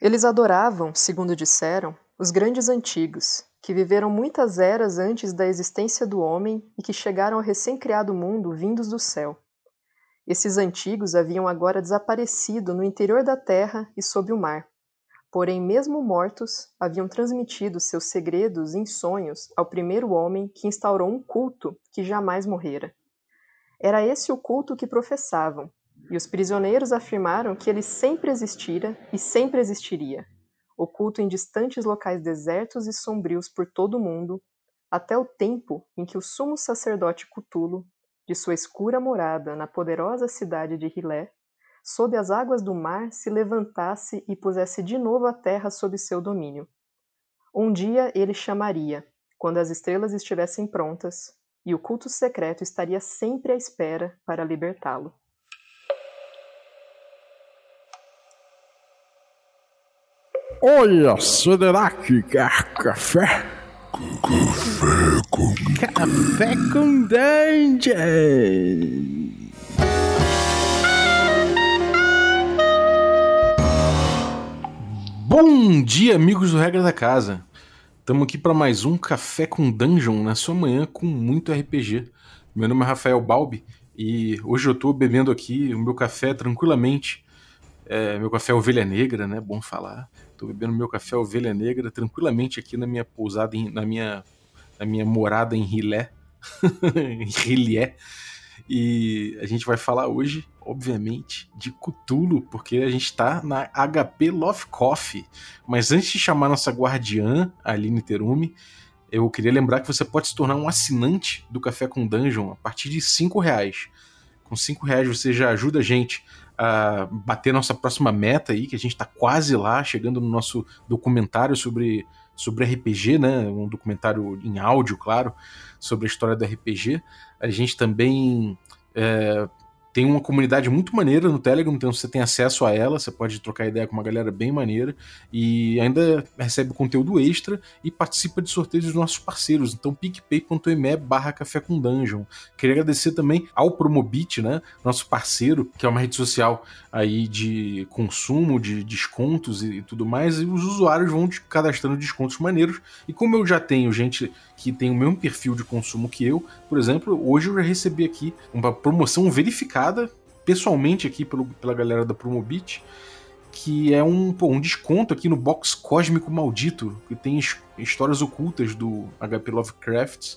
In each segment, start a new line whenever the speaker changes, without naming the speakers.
Eles adoravam, segundo disseram, os grandes antigos, que viveram muitas eras antes da existência do homem e que chegaram ao recém-criado mundo vindos do céu. Esses antigos haviam agora desaparecido no interior da terra e sob o mar. Porém, mesmo mortos, haviam transmitido seus segredos em sonhos ao primeiro homem que instaurou um culto que jamais morrera. Era esse o culto que professavam, e os prisioneiros afirmaram que ele sempre existira e sempre existiria, oculto em distantes locais desertos e sombrios por todo o mundo, até o tempo em que o sumo sacerdote Cutulo, de sua escura morada na poderosa cidade de Hilé, sob as águas do mar se levantasse e pusesse de novo a terra sob seu domínio. Um dia ele chamaria, quando as estrelas estivessem prontas, e o culto secreto estaria sempre à espera para libertá-lo.
Olha, Soderac, quer café?
Café com
Café com Dungeon! Bom dia, amigos do Regra da Casa. Estamos aqui para mais um Café com Dungeon na sua manhã com muito RPG. Meu nome é Rafael Balbi e hoje eu estou bebendo aqui o meu café tranquilamente. É, meu café Ovelha Negra, né? Bom falar. Tô bebendo meu café Ovelha Negra tranquilamente aqui na minha pousada, em, na, minha, na minha morada em Rilé. em Rilé. E a gente vai falar hoje, obviamente, de Cthulhu, porque a gente tá na HP Love Coffee. Mas antes de chamar nossa guardiã, Aline Terumi, eu queria lembrar que você pode se tornar um assinante do Café com Dungeon a partir de 5 reais. Com 5 reais você já ajuda a gente a bater nossa próxima meta aí, que a gente está quase lá, chegando no nosso documentário sobre, sobre RPG, né? Um documentário em áudio, claro, sobre a história do RPG. A gente também é, tem uma comunidade muito maneira no Telegram, então você tem acesso a ela, você pode trocar ideia com uma galera bem maneira e ainda recebe conteúdo extra e participa de sorteios dos nossos parceiros. Então, picpay.me barra café com dungeon. Queria agradecer também ao Promobit, né? Nosso parceiro, que é uma rede social aí de consumo, de descontos e tudo mais, e os usuários vão cadastrando descontos maneiros. E como eu já tenho gente que tem o mesmo perfil de consumo que eu, por exemplo, hoje eu já recebi aqui uma promoção verificada pessoalmente aqui pelo, pela galera da Promobit, que é um, pô, um desconto aqui no box Cósmico Maldito, que tem histórias ocultas do HP Lovecraft,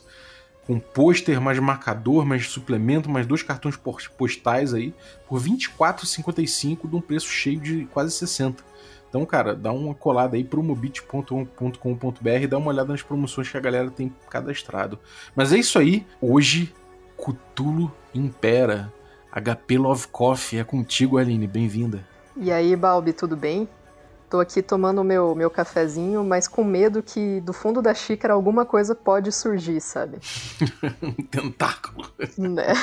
com pôster, mais marcador, mais suplemento, mais dois cartões postais aí, por R$24,55 de um preço cheio de quase 60. Então, cara, dá uma colada aí promobit.com.br, dá uma olhada nas promoções que a galera tem cadastrado. Mas é isso aí, hoje Cutulo impera. HP Love Coffee é contigo, Aline, bem-vinda.
E aí, Balbi, tudo bem? Tô aqui tomando meu, meu cafezinho, mas com medo que do fundo da xícara alguma coisa pode surgir, sabe?
um tentáculo.
Né?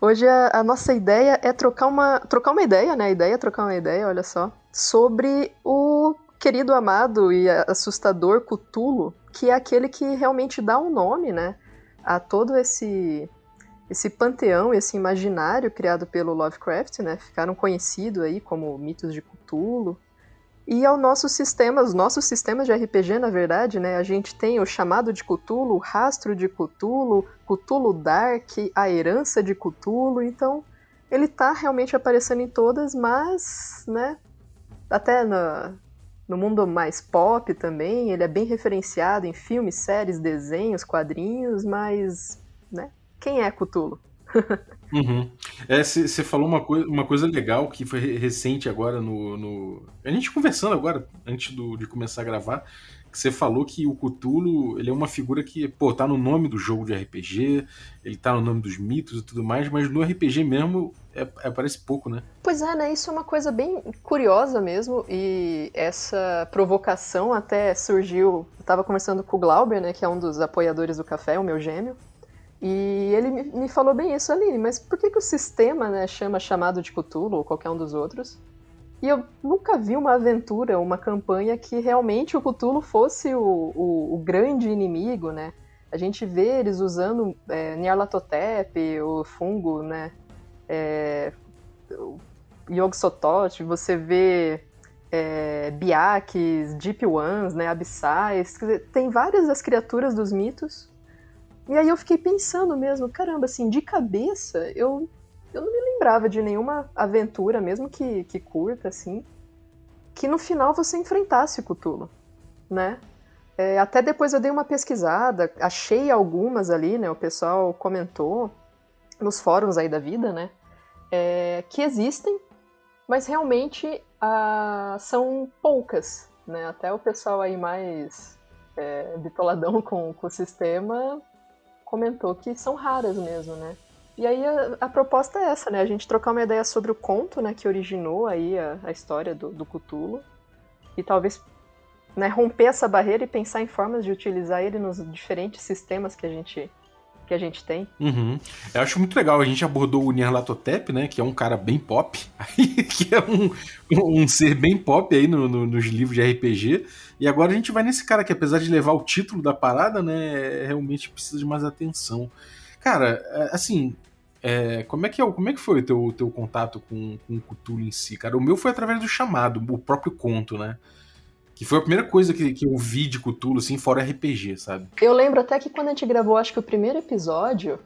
Hoje a, a, nossa ideia é trocar uma, trocar uma ideia, né? A ideia é trocar uma ideia, olha só, sobre o querido, amado e assustador Cthulhu, que é aquele que realmente dá um nome, né? A todo esse esse panteão, esse imaginário criado pelo Lovecraft, né? Ficaram conhecidos aí como mitos de Cthulhu. E ao nosso sistema, os nossos sistemas de RPG, na verdade, né, a gente tem o chamado de Cthulhu, o rastro de Cthulhu, Cthulhu Dark, a herança de Cthulhu, então ele tá realmente aparecendo em todas, mas, né, até no, no mundo mais pop também, ele é bem referenciado em filmes, séries, desenhos, quadrinhos, mas, né, quem é Cthulhu?
Uhum. Você é, falou uma, coi uma coisa legal que foi recente agora no, no, A gente conversando agora, antes do, de começar a gravar, que você falou que o Cthulhu ele é uma figura que, pô, tá no nome do jogo de RPG, ele tá no nome dos mitos e tudo mais, mas no RPG mesmo é, aparece pouco, né?
Pois é, né? Isso é uma coisa bem curiosa mesmo, e essa provocação até surgiu. Eu tava conversando com o Glauber, né, que é um dos apoiadores do café, o meu gêmeo. E ele me falou bem isso, Aline, mas por que, que o sistema né, chama chamado de Cthulhu ou qualquer um dos outros? E eu nunca vi uma aventura, uma campanha que realmente o Cthulhu fosse o, o, o grande inimigo, né? A gente vê eles usando é, Nyarlathotep, o fungo, né? É, você vê é, biaques, deep ones, né, abissais, tem várias das criaturas dos mitos. E aí eu fiquei pensando mesmo, caramba, assim, de cabeça, eu, eu não me lembrava de nenhuma aventura, mesmo que, que curta, assim, que no final você enfrentasse Cthulhu, né? É, até depois eu dei uma pesquisada, achei algumas ali, né? O pessoal comentou nos fóruns aí da vida, né? É, que existem, mas realmente ah, são poucas, né? Até o pessoal aí mais é, bitoladão com, com o sistema comentou que são raras mesmo, né? E aí a, a, proposta é essa, né? A gente trocar uma ideia sobre o conto, né? Que originou aí a, a história do, do. E talvez né, romper essa barreira e pensar em formas de utilizar ele nos diferentes sistemas que a gente que a gente tem.
Uhum. Eu acho muito legal. A gente abordou o Nyarlathotep, né? Que é um cara bem pop, que é um, um ser bem pop aí no, no, nos livros de RPG. E agora a gente vai nesse cara que, apesar de levar o título da parada, né? Realmente precisa de mais atenção. Cara, é, assim, é, como, é que é, como é que foi o teu, teu contato com, com o Cthulhu em si, cara? O meu foi através do chamado, o próprio conto, né? Que foi a primeira coisa que, que eu vi de Cthulhu, assim, fora RPG, sabe?
Eu lembro até que quando a gente gravou, acho que o primeiro episódio,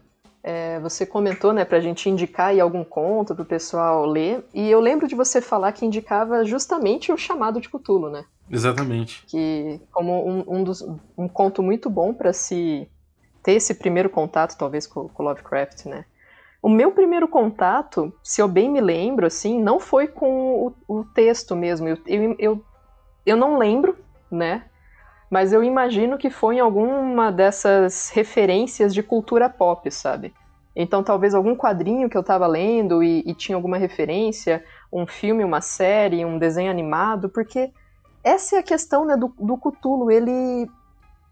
é, você comentou, né, pra gente indicar aí algum conto pro pessoal ler, e eu lembro de você falar que indicava justamente o chamado de Cthulhu, né?
Exatamente.
Que como um, um, dos, um conto muito bom para se ter esse primeiro contato, talvez, com, com Lovecraft, né? O meu primeiro contato, se eu bem me lembro, assim, não foi com o, o texto mesmo. Eu, eu, eu eu não lembro, né? Mas eu imagino que foi em alguma dessas referências de cultura pop, sabe? Então talvez algum quadrinho que eu tava lendo e, e tinha alguma referência, um filme, uma série, um desenho animado, porque essa é a questão né, do, do Cthulhu, ele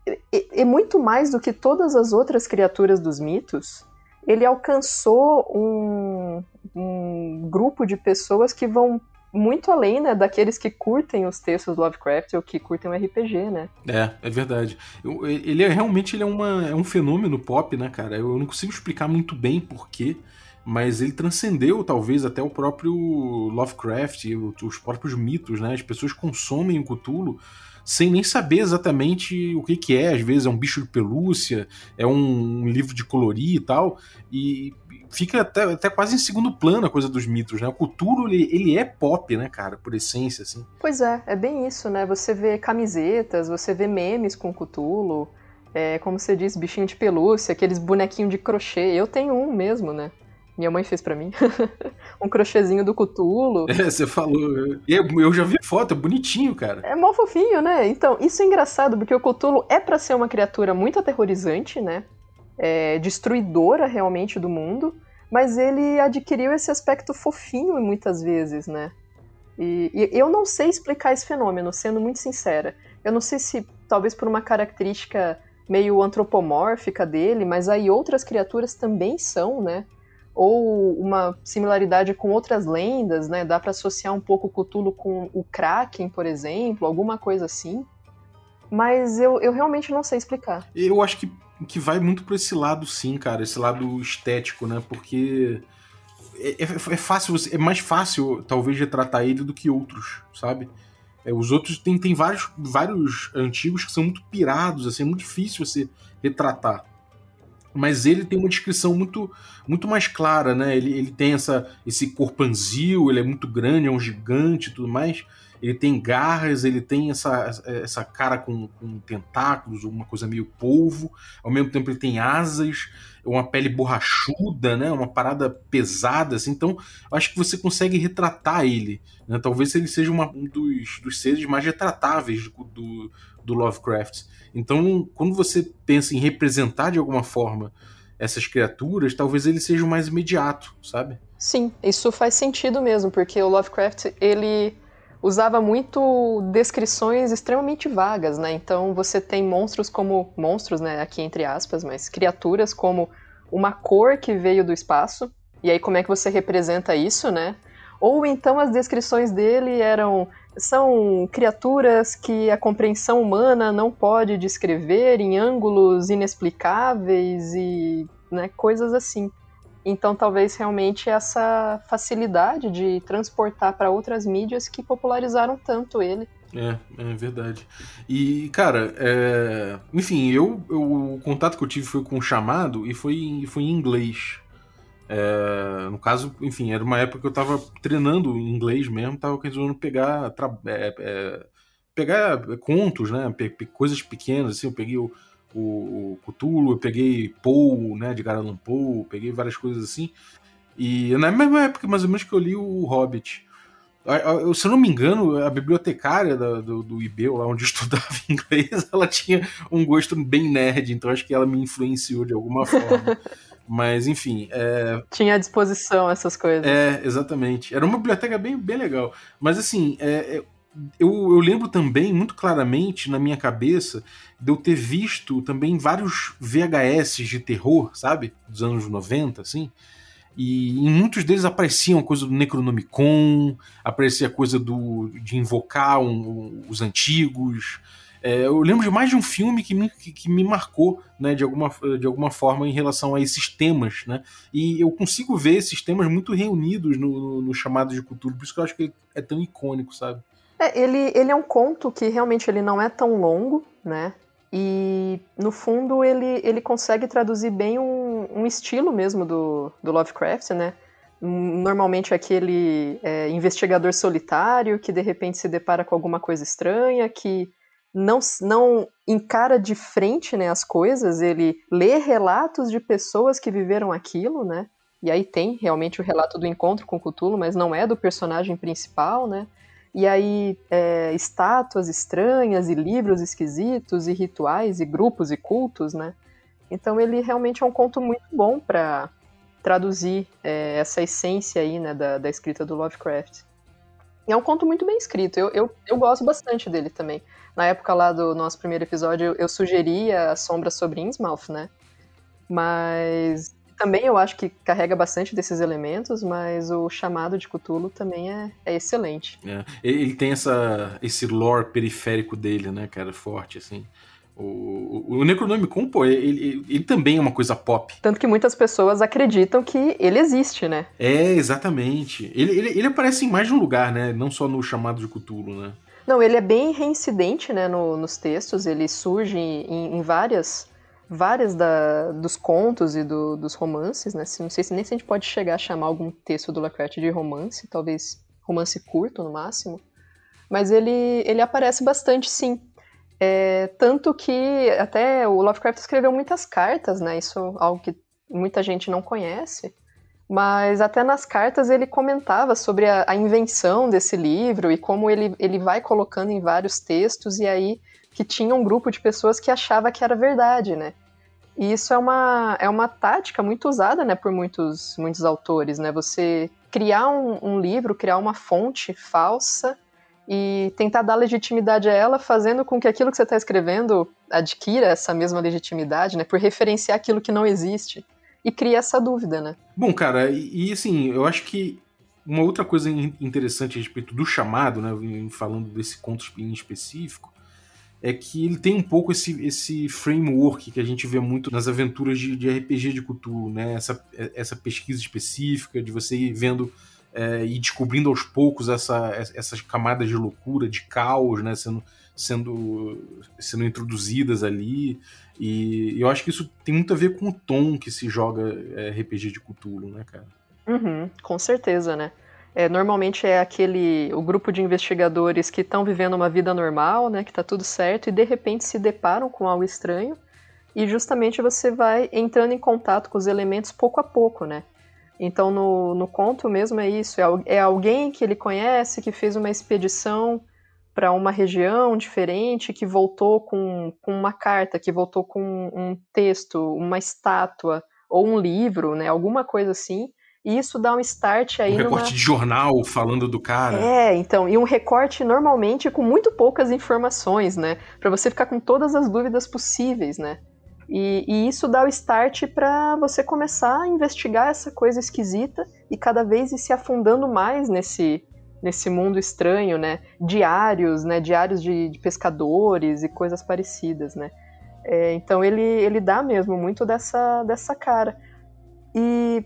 é, é muito mais do que todas as outras criaturas dos mitos, ele alcançou um, um grupo de pessoas que vão muito além, né, daqueles que curtem os textos Lovecraft ou que curtem o RPG, né?
É, é verdade. Ele é realmente ele é, uma, é um fenômeno pop, né, cara? Eu não consigo explicar muito bem porquê, mas ele transcendeu talvez até o próprio Lovecraft, os próprios mitos, né? As pessoas consomem o Cthulhu sem nem saber exatamente o que, que é. Às vezes é um bicho de pelúcia, é um, livro de colorir e tal. E fica até, até quase em segundo plano a coisa dos mitos, né? O Cthulhu, ele, ele é pop, né, cara, por essência, assim.
Pois é, é bem isso, né? Você vê camisetas, você vê memes com Cthulhu, é, como você diz, bichinho de pelúcia, aqueles bonequinhos de crochê. Eu tenho um mesmo, né? Minha mãe fez para mim. um crochêzinho do Cthulhu.
É, você falou. Eu, eu já vi foto, é bonitinho, cara.
É mó fofinho, né? Então, isso é engraçado, porque o Cthulhu é para ser uma criatura muito aterrorizante, né? é, destruidora realmente do mundo, mas ele adquiriu esse aspecto fofinho muitas vezes, né? E, e, eu não sei explicar esse fenômeno, sendo muito sincera. Eu não sei se talvez por uma característica meio antropomórfica dele, mas aí outras criaturas também são, né? Ou uma similaridade com outras lendas, né? Dá para associar um pouco o Cthulhu com o Kraken, por exemplo, alguma coisa assim. Mas eu, eu realmente não sei explicar.
Eu acho que que vai muito para esse lado, sim, cara, esse lado estético, né? Porque é, é, é, fácil, é mais fácil, talvez, retratar ele do que outros, sabe? É, os outros tem, tem vários, vários antigos que são muito pirados, assim, é muito difícil você retratar. Mas ele tem uma descrição muito, muito mais clara, né? Ele, ele tem essa, esse corpanzil, ele é muito grande, é um gigante e tudo mais ele tem garras, ele tem essa, essa cara com, com tentáculos, uma coisa meio polvo, ao mesmo tempo ele tem asas, uma pele borrachuda, né? Uma parada pesada, assim. Então, acho que você consegue retratar ele. Né? Talvez ele seja uma, um dos, dos seres mais retratáveis do, do, do Lovecraft. Então, quando você pensa em representar de alguma forma essas criaturas, talvez ele seja o mais imediato, sabe?
Sim, isso faz sentido mesmo, porque o Lovecraft, ele usava muito descrições extremamente vagas, né? Então você tem monstros como monstros, né, aqui entre aspas, mas criaturas como uma cor que veio do espaço. E aí como é que você representa isso, né? Ou então as descrições dele eram são criaturas que a compreensão humana não pode descrever em ângulos inexplicáveis e né, coisas assim. Então, talvez realmente essa facilidade de transportar para outras mídias que popularizaram tanto ele.
É, é verdade. E, cara, é... enfim, eu, eu, o contato que eu tive foi com o chamado e foi, foi em inglês. É... no caso, enfim, era uma época que eu tava treinando inglês mesmo, tava resolvendo pegar, tra... é, é pegar contos, né? Pe coisas pequenas, assim, eu peguei o o, o Cthulhu, eu peguei Poe, né, de Allan Poe, peguei várias coisas assim. E na mesma época, mais ou menos, que eu li o Hobbit. Eu, se eu não me engano, a bibliotecária do, do IBEU, lá onde eu estudava inglês, ela tinha um gosto bem nerd, então acho que ela me influenciou de alguma forma. Mas, enfim. É...
Tinha à disposição essas coisas.
É, exatamente. Era uma biblioteca bem, bem legal. Mas, assim, é, é eu, eu, lembro também, muito claramente, na minha cabeça, de eu ter visto também vários VHS de terror, sabe? Dos anos 90, assim. E em muitos deles apareciam a coisa do Necronomicon, aparecia a coisa do, de invocar um, os antigos. É, eu lembro de mais de um filme que me, que, que, me marcou, né, de alguma, de alguma forma, em relação a esses temas, né? E eu consigo ver esses temas muito reunidos no, no, no chamado de cultura, por isso que eu acho que é tão icônico, sabe?
É, ele, ele é um conto que realmente ele não é tão longo, né? E no fundo ele, ele consegue traduzir bem um, um estilo mesmo do, do Lovecraft, né? Normalmente aquele é, investigador solitário que de repente se depara com alguma coisa estranha, que não, não encara de frente né, as coisas, ele lê relatos de pessoas que viveram aquilo, né? E aí tem realmente o relato do encontro com Cthulhu, mas não é do personagem principal, né? E aí, é, estátuas estranhas, e livros esquisitos, e rituais, e grupos e cultos, né? Então ele realmente é um conto muito bom para traduzir é, essa essência aí, né, da, da escrita do Lovecraft. É um conto muito bem escrito, eu, eu, eu gosto bastante dele também. Na época lá do nosso primeiro episódio, eu, eu sugeria a Sombra sobre Innsmouth, né? Mas também eu acho que carrega bastante desses elementos, mas o chamado de Cthulhu também é, é excelente.
É. Ele tem essa, esse lore periférico dele, né, cara, forte, assim. O, o Necronomicon, pô, ele, ele, ele, também é uma coisa pop.
Tanto que muitas pessoas acreditam que ele existe, né?
É, exatamente. Ele, ele, ele aparece em mais de um lugar, né? Não só no chamado de Cthulhu, né?
Não, ele é bem reincidente, né, no, nos textos. Ele surge em, em várias várias da, dos contos e do, dos romances, né? Não sei se nem se a gente pode chegar a chamar algum texto do Lovecraft de romance, talvez romance curto no máximo, mas ele, ele aparece bastante, sim. É, tanto que até o Lovecraft escreveu muitas cartas, né? Isso é algo que muita gente não conhece. Mas até nas cartas ele comentava sobre a, a invenção desse livro e como ele, ele vai colocando em vários textos, e aí que tinha um grupo de pessoas que achava que era verdade, né? E isso é uma, é uma tática muito usada né, por muitos, muitos autores, né? Você criar um, um livro, criar uma fonte falsa e tentar dar legitimidade a ela, fazendo com que aquilo que você está escrevendo adquira essa mesma legitimidade, né? Por referenciar aquilo que não existe. E cria essa dúvida, né?
Bom, cara, e, e assim, eu acho que uma outra coisa interessante a respeito do chamado, né? Falando desse conto em específico, é que ele tem um pouco esse, esse framework que a gente vê muito nas aventuras de, de RPG de Cthulhu, né? Essa, essa pesquisa específica, de você ir vendo é, e descobrindo aos poucos essa, essas camadas de loucura, de caos, né? Sendo, sendo, sendo introduzidas ali. E eu acho que isso tem muito a ver com o tom que se joga é, RPG de Cthulhu, né, cara?
Uhum, com certeza, né? É, normalmente é aquele o grupo de investigadores que estão vivendo uma vida normal, né, que está tudo certo, e de repente se deparam com algo estranho, e justamente você vai entrando em contato com os elementos pouco a pouco, né? Então no, no conto mesmo é isso, é, é alguém que ele conhece, que fez uma expedição para uma região diferente, que voltou com, com uma carta, que voltou com um texto, uma estátua, ou um livro, né, alguma coisa assim, e isso dá um start aí.
Um recorte numa... de jornal falando do cara.
É, então, e um recorte normalmente com muito poucas informações, né? Para você ficar com todas as dúvidas possíveis, né? E, e isso dá o start para você começar a investigar essa coisa esquisita e cada vez ir se afundando mais nesse, nesse mundo estranho, né? Diários, né? Diários de, de pescadores e coisas parecidas, né? É, então ele, ele dá mesmo muito dessa, dessa cara. E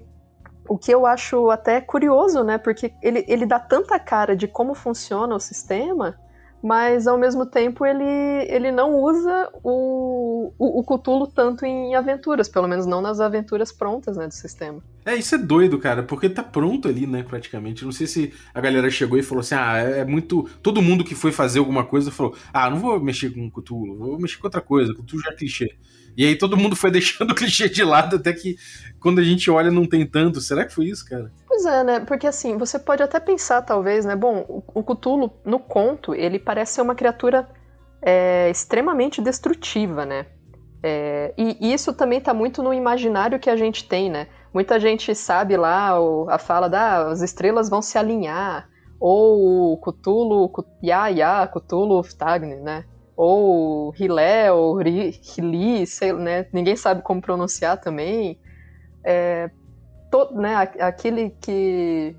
O que eu acho até curioso, né? Porque ele, ele dá tanta cara de como funciona o sistema, mas ao mesmo tempo ele, ele não usa o, o, o Cthulhu tanto em aventuras, pelo menos não nas aventuras prontas né, do sistema.
É, isso é doido, cara, porque tá pronto ali, né, praticamente. Não sei se a galera chegou e falou assim: ah, é muito. Todo mundo que foi fazer alguma coisa falou: ah, não vou mexer com Cthulhu, vou mexer com outra coisa, Cthulhu já é clichê. E aí todo mundo foi deixando o clichê de lado, até que quando a gente olha não tem tanto. Será que foi isso, cara?
Pois é, né? Porque assim, você pode até pensar, talvez, né? Bom, o Cthulhu, no conto, ele parece ser uma criatura é, extremamente destrutiva, né? É, e isso também está muito no imaginário que a gente tem, né? Muita gente sabe lá a fala da ah, as estrelas vão se alinhar, ou o Cthulhu, Ya Ya, Cthulhu Ftagni, né? Ou Hilé, ou Hili, sei, né? Ninguém sabe como pronunciar também. É, to, né? Aquele que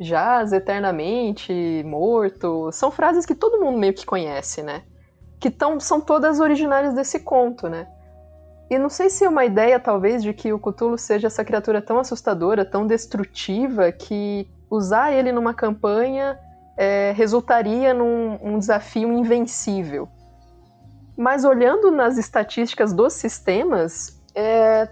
jaz eternamente, morto. São frases que todo mundo meio que conhece, né? Que tão, são todas originárias desse conto, né? E não sei se é uma ideia, talvez, de que o Cthulhu seja essa criatura tão assustadora, tão destrutiva, que usar ele numa campanha é, resultaria num um desafio invencível. Mas olhando nas estatísticas dos sistemas, é,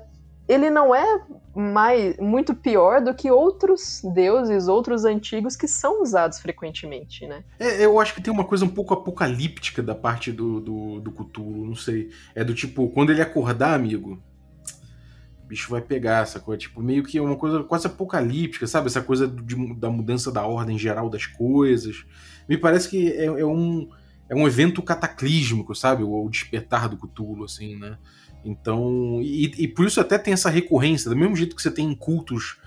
ele não é mais, muito pior do que outros deuses, outros antigos que são usados frequentemente, né?
É, eu acho que tem uma coisa um pouco apocalíptica da parte do, do, do Cthulhu, não sei. É do tipo, quando ele acordar, amigo, o bicho vai pegar essa coisa. Tipo, meio que é uma coisa quase apocalíptica, sabe? Essa coisa de, da mudança da ordem geral das coisas. Me parece que é, é um é um evento cataclísmico, sabe? O, despertar do Cthulhu, assim, né? Então, e, e, por isso até tem essa recorrência, do mesmo jeito que você tem cultos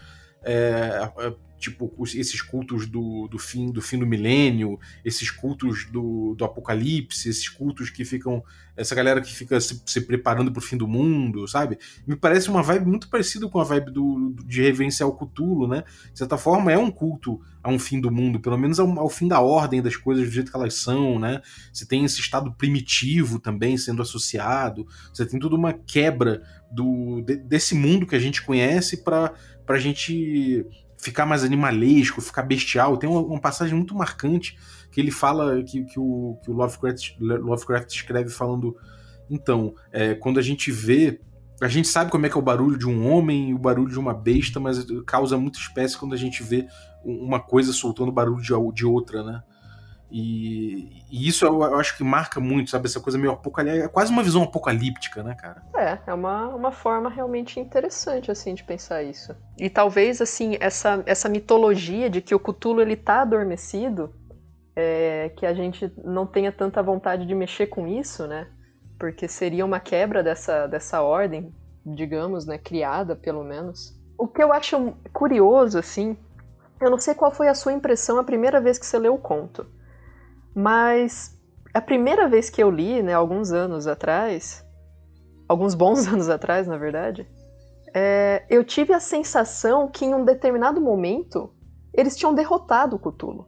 é, é tipo esses cultos do, do fim do fim do milênio, esses cultos do, do apocalipse, esses cultos que ficam essa galera que fica se, se preparando para o fim do mundo, sabe? Me parece uma vibe muito parecida com a vibe do, de reverenciar o Cthulhu, né? De certa forma é um culto a um fim do mundo, pelo menos ao, ao fim da ordem das coisas do jeito que elas são, né? Você tem esse estado primitivo também sendo associado, você tem toda uma quebra do, de, desse mundo que a gente conhece para a gente ficar mais animalesco, ficar bestial. Tem uma, uma passagem muito marcante que ele fala que, que, o, que o Lovecraft, Lovecraft escreve falando. Então, é, quando a gente vê. A gente sabe como é que é o barulho de um homem e o barulho de uma besta, mas causa muita espécie quando a gente vê uma coisa soltando barulho de, de outra, né? E, e, isso eu, eu, acho que marca muito, sabe? Essa coisa meio apocalíptica. É quase uma visão apocalíptica, né, cara?
É, é uma, uma forma realmente interessante, assim, de pensar isso. E talvez, assim, essa, essa mitologia de que o Cthulhu, ele tá adormecido, é, que a gente não tenha tanta vontade de mexer com isso, né? Porque seria uma quebra dessa, dessa ordem, digamos, né? Criada, pelo menos. O que eu acho curioso, assim, eu não sei qual foi a sua impressão a primeira vez que você leu o conto. Mas a primeira vez que eu li, né, alguns anos atrás, alguns bons anos atrás, na verdade, é, eu tive a sensação que em um determinado momento eles tinham derrotado o Cthulhu.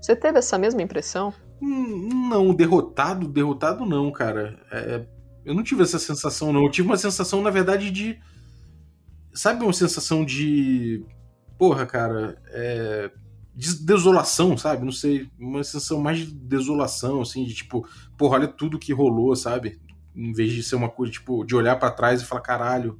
Você teve essa mesma impressão?
Hum, não, derrotado, derrotado não, cara. É, eu não tive essa sensação, não. Eu tive uma sensação, na verdade, de. Sabe uma sensação de. Porra, cara, é de desolação, sabe? Não sei, uma sensação mais de desolação, assim, de tipo, porra, olha tudo que rolou, sabe? Em vez de ser uma coisa, tipo, de olhar para trás e falar, caralho.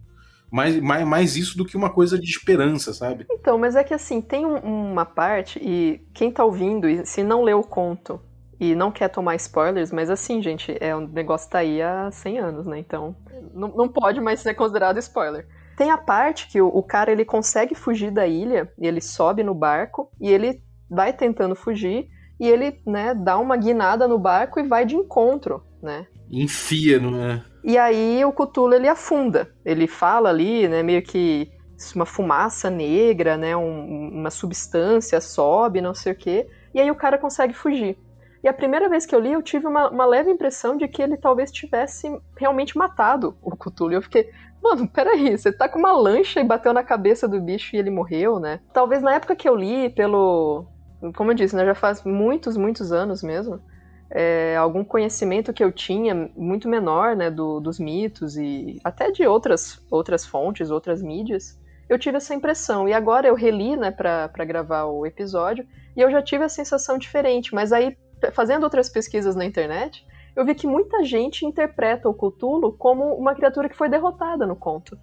Mais, mais, mais isso do que uma coisa de esperança, sabe?
Então, mas é que assim, tem um, uma parte, e quem tá ouvindo, e se não leu o conto e não quer tomar spoilers, mas assim, gente, é um negócio tá aí há 100 anos, né? Então, não, não pode mais ser considerado spoiler. Tem a parte que o, o cara ele consegue fugir da ilha, e ele sobe no barco e ele vai tentando fugir e ele, né, dá uma guinada no barco e vai de encontro, né?
Enfia, não é?
E aí o Cthulhu ele afunda. Ele fala ali, né, meio que uma fumaça negra, né, um, uma substância sobe, não sei o quê. E aí o cara consegue fugir. E a primeira vez que eu li, eu tive uma, uma leve impressão de que ele talvez tivesse realmente matado o Cthulhu. Eu fiquei, Mano, peraí, você tá com uma lancha e bateu na cabeça do bicho e ele morreu, né? Talvez na época que eu li, pelo. Como eu disse, né, já faz muitos, muitos anos mesmo. É, algum conhecimento que eu tinha muito menor, né, do, dos mitos e até de outras, outras fontes, outras mídias, eu tive essa impressão. E agora eu reli, né, pra, pra gravar o episódio, e eu já tive a sensação diferente. Mas aí, fazendo outras pesquisas na internet, eu vi que muita gente interpreta o Cthulhu como uma criatura que foi derrotada no conto.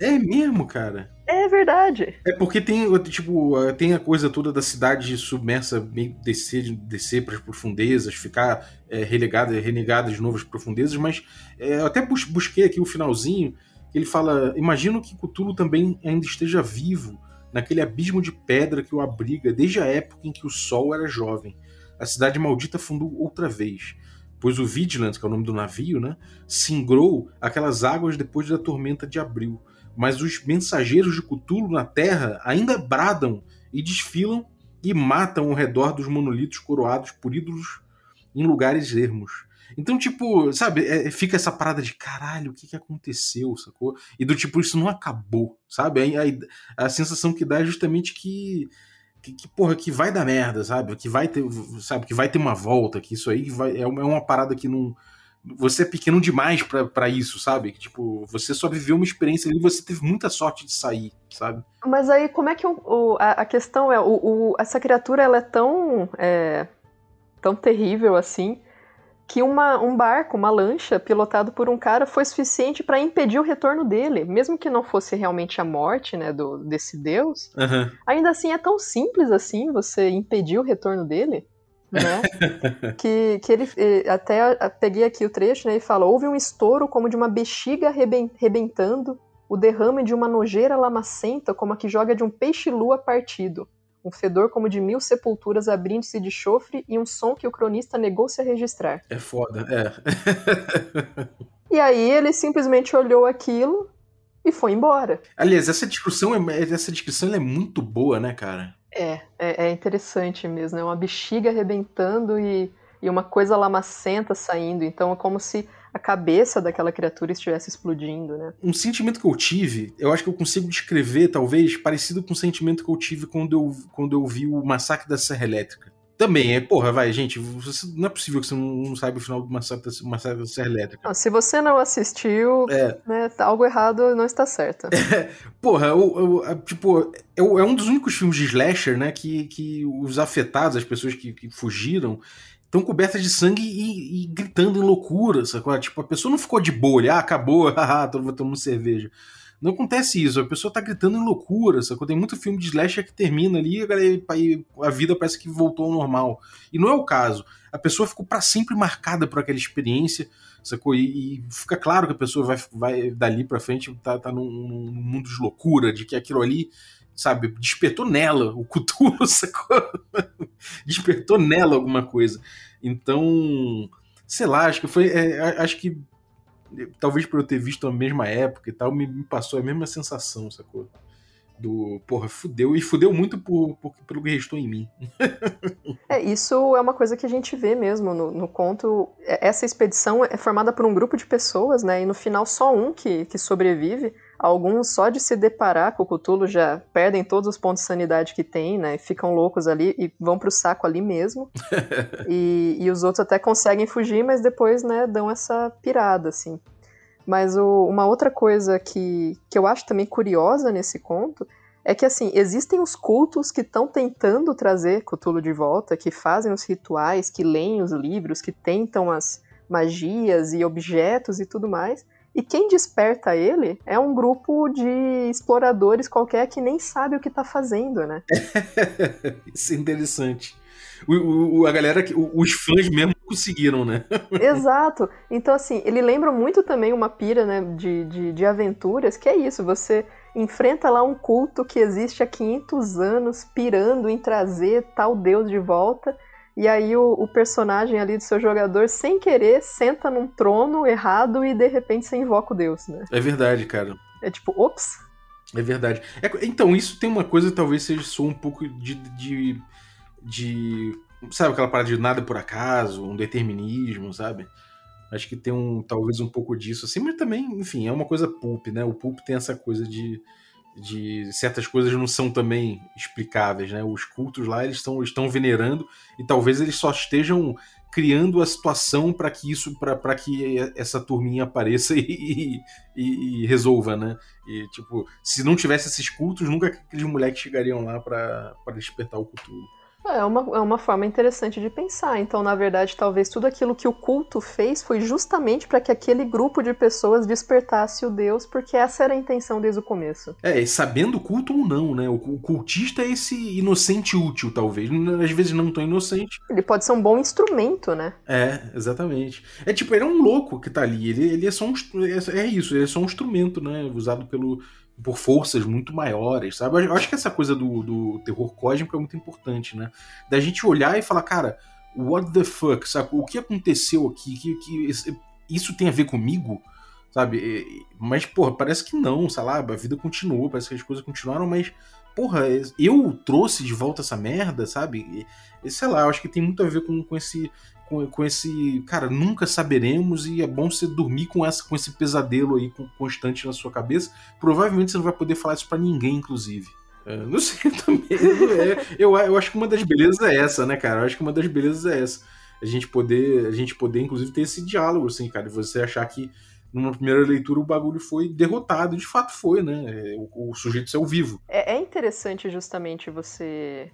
É mesmo, cara?
É verdade.
É porque tem, tipo, tem a coisa toda da cidade submersa meio descer, descer para as profundezas, ficar é, relegada, renegada de novas profundezas, mas é, eu até busquei aqui o finalzinho, ele fala, imagino que Cthulhu também ainda esteja vivo naquele abismo de pedra que o abriga desde a época em que o sol era jovem. A cidade maldita fundou outra vez pois o Vigilant, que é o nome do navio, né, singrou aquelas águas depois da tormenta de abril. Mas os mensageiros de Cthulhu na Terra ainda bradam e desfilam e matam ao redor dos monolitos coroados por ídolos em lugares ermos. Então, tipo, sabe, é, fica essa parada de caralho, o que, que aconteceu, sacou? E do tipo, isso não acabou, sabe? A, a, a sensação que dá é justamente que que, que, porra, que vai dar merda, sabe? Que vai ter, sabe, que vai ter uma volta, que isso aí vai, é, uma, é uma parada que não. Você é pequeno demais para isso, sabe? Tipo, você só viveu uma experiência ali e você teve muita sorte de sair, sabe?
Mas aí, como é que o, o a, a, questão é, o, o, essa criatura ela é tão, é, tão terrível assim que uma, um barco, uma lancha, pilotado por um cara, foi suficiente para impedir o retorno dele. Mesmo que não fosse realmente a morte né, do, desse deus,
uhum.
ainda assim é tão simples assim você impedir o retorno dele. Né? que, que ele até peguei aqui o trecho, né? E fala: houve um estouro como de uma bexiga rebentando, o derrame de uma nojeira lamacenta, como a que joga de um peixe-lua partido um fedor como de mil sepulturas abrindo-se de chofre e um som que o cronista negou-se a registrar.
É foda, é.
e aí ele simplesmente olhou aquilo e foi embora.
Aliás, essa discussão, é, essa descrição é muito boa, né, cara?
É, é, é interessante mesmo. É uma bexiga arrebentando e, e uma coisa lamacenta saindo. Então é como se a cabeça daquela criatura estivesse explodindo, né?
Um sentimento que eu tive, eu acho que eu consigo descrever, talvez, parecido com o sentimento que eu tive quando eu, quando eu vi o Massacre da Serra Elétrica. Também, é, porra, vai, gente, você, não é possível que você não, saiba o final do Massacre, Massacre da Serra Elétrica.
Não, se você não assistiu, é. né, tá algo errado não está certo.
É, porra, o, tipo, é, é, um dos únicos filmes de slasher, né, que, que os afetados, as pessoas que, que fugiram, estão cobertas de sangue e, e, gritando em loucura, sacou? Tipo, a pessoa não ficou de ali, ah, acabou, haha, tô tomando cerveja. Não acontece isso, a pessoa tá gritando em loucura, sacou? Tem muito filme de slasher que termina ali e a vida parece que voltou ao normal. E não é o caso. A pessoa ficou para sempre marcada por aquela experiência, sacou? E, e, fica claro que a pessoa vai, vai dali para frente, tá, tá num, num mundo de loucura, de que aquilo ali sabe, despertou nela o Cthulhu, sacou? despertou nela alguma coisa. Então, sei lá, acho que foi. É, acho que. Talvez por eu ter visto a mesma época e tal, me, me passou a mesma sensação, sacou? Do porra, fudeu, e fudeu muito por, por, pelo que restou em mim.
é, isso é uma coisa que a gente vê mesmo no, no, conto. É, essa expedição é formada por um grupo de pessoas, né? E no final só um que, que sobrevive. Alguns, só de se deparar com o Cthulhu, já perdem todos os pontos de sanidade que tem, né? Ficam loucos ali e vão pro saco ali mesmo. e, e os outros até conseguem fugir, mas depois, né, dão essa pirada, assim. Mas o, uma outra coisa que, que eu acho também curiosa nesse conto é que, assim, existem os cultos que estão tentando trazer Cthulhu de volta, que fazem os rituais, que leem os livros, que tentam as magias e objetos e tudo mais, e quem desperta ele é um grupo de exploradores qualquer que nem sabe o que tá fazendo, né?
Isso é interessante. O, o, a galera, os fãs mesmo conseguiram, né?
Exato. Então, assim, ele lembra muito também uma pira né, de, de, de aventuras, que é isso, você enfrenta lá um culto que existe há 500 anos, pirando em trazer tal deus de volta, e aí o, o, personagem ali do seu jogador, sem querer, senta num trono errado e de repente você invoca o deus, né?
É verdade, cara.
É tipo, ops.
É verdade. É, então, isso tem uma coisa, talvez seja só um pouco de, de, de. Sabe aquela parada de nada por acaso, um determinismo, sabe? Acho que tem um, talvez um pouco disso, assim, mas também, enfim, é uma coisa pulp, né? O pulp tem essa coisa de de certas coisas não são também explicáveis, né? Os cultos lá eles estão, estão venerando e talvez eles só estejam criando a situação para que isso, para que essa turminha apareça e, e, e, resolva, né? E tipo, se não tivesse esses cultos, nunca aqueles moleques chegariam lá para despertar o Cthulhu.
É uma, é uma forma interessante de pensar. Então, na verdade, talvez tudo aquilo que o culto fez foi justamente para que aquele grupo de pessoas despertasse o Deus, porque essa era a intenção desde o começo.
É, e sabendo o culto ou não, né? O cultista é esse inocente útil, talvez. Às vezes não tão inocente.
Ele pode ser um bom instrumento, né?
É, exatamente. É tipo, ele é um louco que tá ali. Ele, ele é só um. É, é isso, ele é só um instrumento, né? Usado pelo por forças muito maiores, sabe? Eu acho que essa coisa do, do terror cósmico é muito importante, né? Da gente olhar e falar, cara, what the fuck, sabe? O que aconteceu aqui? Que, que isso tem a ver comigo? Sabe? Mas, porra, parece que não, sei lá, a vida continuou, parece que as coisas continuaram, mas, porra, eu trouxe de volta essa merda, sabe? E, sei lá, eu acho que tem muito a ver com, com esse com, com esse. Cara, nunca saberemos e é bom você dormir com, essa, com esse pesadelo aí constante na sua cabeça. Provavelmente você não vai poder falar isso para ninguém, inclusive. É, não sei também. É, eu, eu acho que uma das belezas é essa, né, cara? Eu acho que uma das belezas é essa. A gente poder, a gente poder inclusive, ter esse diálogo, assim, cara. E você achar que numa primeira leitura o bagulho foi derrotado. De fato foi, né? É, o, o sujeito saiu vivo.
É, é interessante justamente você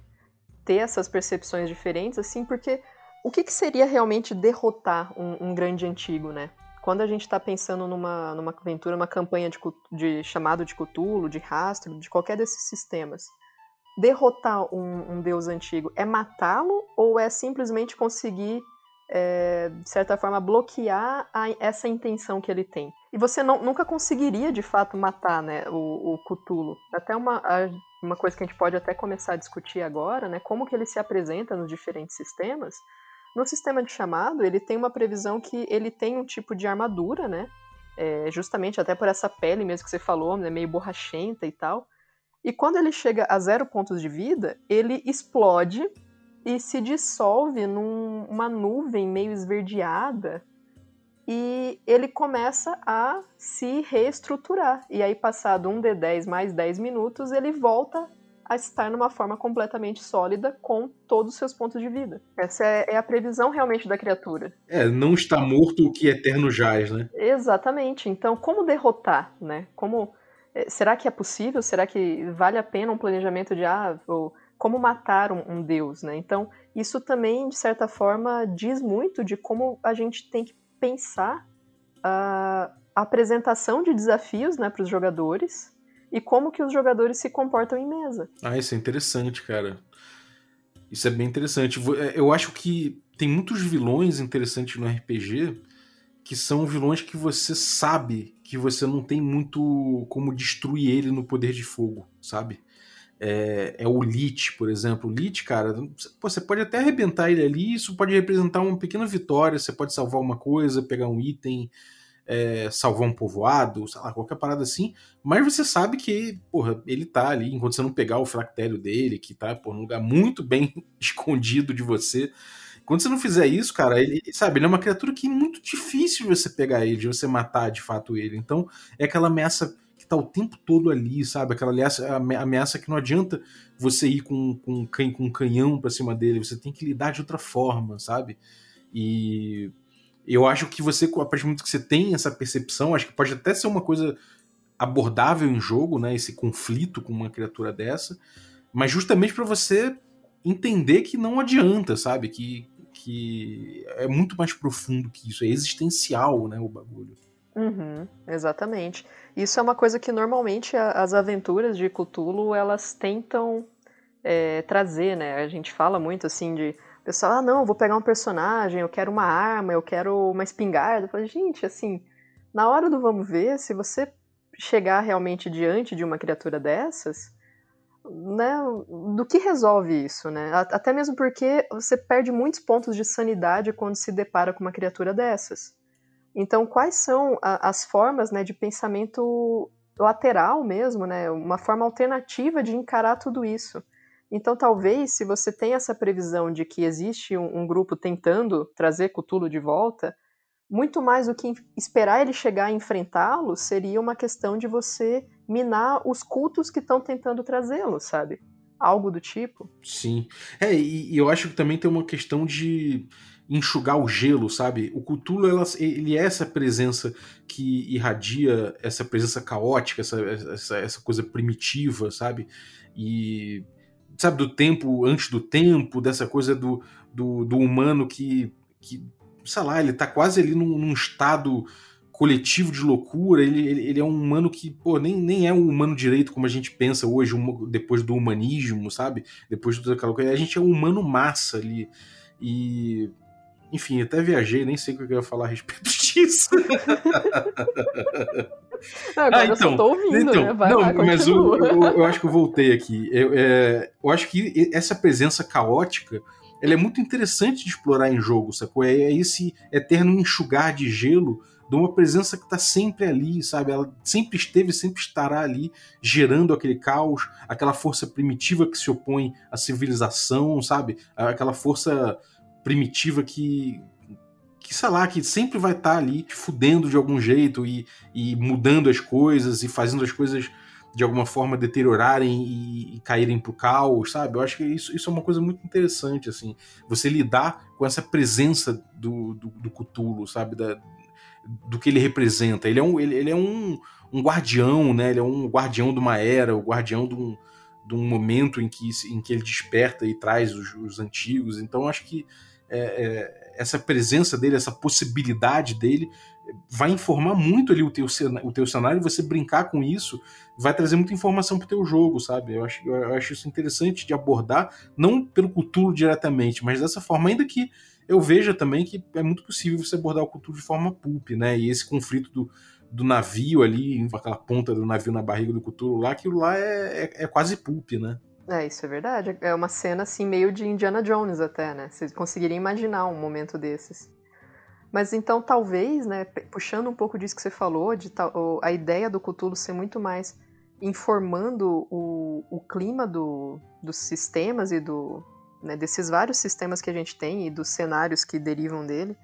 ter essas percepções diferentes, assim, porque o que, que seria realmente derrotar um, um, grande antigo, né? Quando a gente está pensando numa, numa aventura, uma campanha de, de, chamado de Cthulhu, de rastro, de qualquer desses sistemas, derrotar um, um deus antigo é matá-lo ou é simplesmente conseguir, é, de certa forma, bloquear a, essa intenção que ele tem? E você não, nunca conseguiria, de fato, matar né, o, o Cthulhu. Até uma, uma coisa que a gente pode até começar a discutir agora, né? Como que ele se apresenta nos diferentes sistemas no sistema de chamado, ele tem uma previsão que ele tem um tipo de armadura, né? É, justamente até por essa pele mesmo que você falou, né? meio borrachenta e tal. E quando ele chega a zero pontos de vida, ele explode e se dissolve numa nuvem meio esverdeada e ele começa a se reestruturar. E aí, passado um D10 mais 10 minutos, ele volta a estar numa forma completamente sólida com todos os seus pontos de vida. Essa é, é a previsão realmente da criatura.
É, não está morto o que eterno jaz, né?
Exatamente. Então, como derrotar, né? Como é, será que é possível? Será que vale a pena um planejamento de ah, ou como matar um, um deus, né? Então, isso também de certa forma diz muito de como a gente tem que pensar a apresentação de desafios, né, para os jogadores e como que os jogadores se comportam em mesa.
Ah, isso é interessante, cara. Isso é bem interessante. É, eu acho que tem muitos vilões interessantes no RPG que são vilões que você sabe que você não tem muito como destruir ele no poder de fogo, sabe? É, é o Lich, por exemplo. O Lich, cara, você pode até arrebentar ele ali, isso pode representar uma pequena vitória, você pode salvar uma coisa, pegar um item, é, salvar um povoado, sei lá, qualquer parada assim, mas você sabe que, porra, ele tá ali, enquanto você não pegar o fractério dele, que tá, por num lugar muito bem escondido de você. Quando você não fizer isso, cara, ele, sabe, ele é uma criatura que é muito difícil de você pegar ele, de você matar de fato ele. Então, é aquela ameaça que tá o tempo todo ali, sabe? Aquela ameaça, ameaça que não adianta você ir com, com, com um canhão pra cima dele, você tem que lidar de outra forma, sabe? E eu acho que você, a partir do momento que você tem essa percepção, acho que pode até ser uma coisa abordável em jogo, né? Esse conflito com uma criatura dessa, mas justamente para você entender que não adianta, sabe? Que, que é muito mais profundo que isso, é existencial, né? O bagulho.
Uhum, exatamente. Isso é uma coisa que normalmente as aventuras de Cthulhu elas tentam é, trazer, né? A gente fala muito assim de pessoal, ah, não, vou pegar um personagem, eu quero uma arma, eu quero uma espingarda. Eu falei, gente, assim, na hora do vamos ver, se você chegar realmente diante de uma criatura dessas, né, do que resolve isso, né? Até mesmo porque você perde muitos pontos de sanidade quando se depara com uma criatura dessas. Então, quais são a, as formas, né, de pensamento lateral mesmo, né, uma forma alternativa de encarar tudo isso? Então, talvez, se você tem essa previsão de que existe um, um grupo tentando trazer Cthulhu de volta, muito mais do que esperar ele chegar e enfrentá-lo, seria uma questão de você minar os cultos que estão tentando trazê-lo, sabe? Algo do tipo.
Sim. É, e, e, eu acho que também tem uma questão de, enxugar o gelo, sabe? O Cthulhu, ela, ele é essa presença que irradia, essa presença caótica, essa, essa, essa coisa primitiva, sabe? E sabe, do tempo antes do tempo, dessa coisa do, do, do humano que, que, sei lá, ele tá quase ali num, num estado coletivo de loucura, ele, ele, ele, é um humano que, pô, nem, nem é um humano direito como a gente pensa hoje, depois do humanismo, sabe? Depois de toda aquela coisa. A gente é um humano massa ali. E. Enfim, até viajei, nem sei o que eu ia falar a respeito disso.
Não, agora ah, então, eu tô ouvindo, então, né? Vai
não,
lá,
mas eu, eu, eu, acho que eu voltei aqui. Eu, é, eu acho que essa presença caótica ela é muito interessante de explorar em jogo, sacou? É, é esse eterno enxugar de gelo de uma presença que está sempre ali, sabe? Ela sempre esteve, sempre estará ali, gerando aquele caos, aquela força primitiva que se opõe à civilização, sabe? Aquela força primitiva que, que sei lá, que sempre vai estar tá ali fudendo de algum jeito e, e mudando as coisas e fazendo as coisas de alguma forma deteriorarem e, e caírem pro caos, sabe? Eu acho que isso, isso é uma coisa muito interessante, assim. Você lidar com essa presença do, do, do Cthulhu, sabe? Da, do que ele representa. Ele é um, ele, ele é um, um guardião, né? Ele é um guardião de uma era, o guardião de um, de um momento em que, em que ele desperta e traz os, os antigos. Então, acho que é, é, essa presença dele, essa possibilidade dele, vai informar muito ali o teu, o teu cenário e você brincar com isso vai trazer muita informação pro teu jogo, sabe? Eu acho, eu acho isso interessante de abordar, não pelo Cthulhu diretamente, mas dessa forma, ainda que eu veja também que é muito possível você abordar o Cthulhu de forma pulp, né? E esse conflito do, do navio ali, aquela ponta do navio na barriga do Cthulhu lá, aquilo lá é, é, é quase pulp, né?
É, isso é verdade. É uma cena assim meio de Indiana Jones até, né? Vocês conseguiriam imaginar um momento desses. Mas então talvez, né, puxando um pouco disso que você falou, de a ideia do Cthulhu ser muito mais informando o, o clima do, dos sistemas e do, né, desses vários sistemas que a gente tem e dos cenários que derivam dele.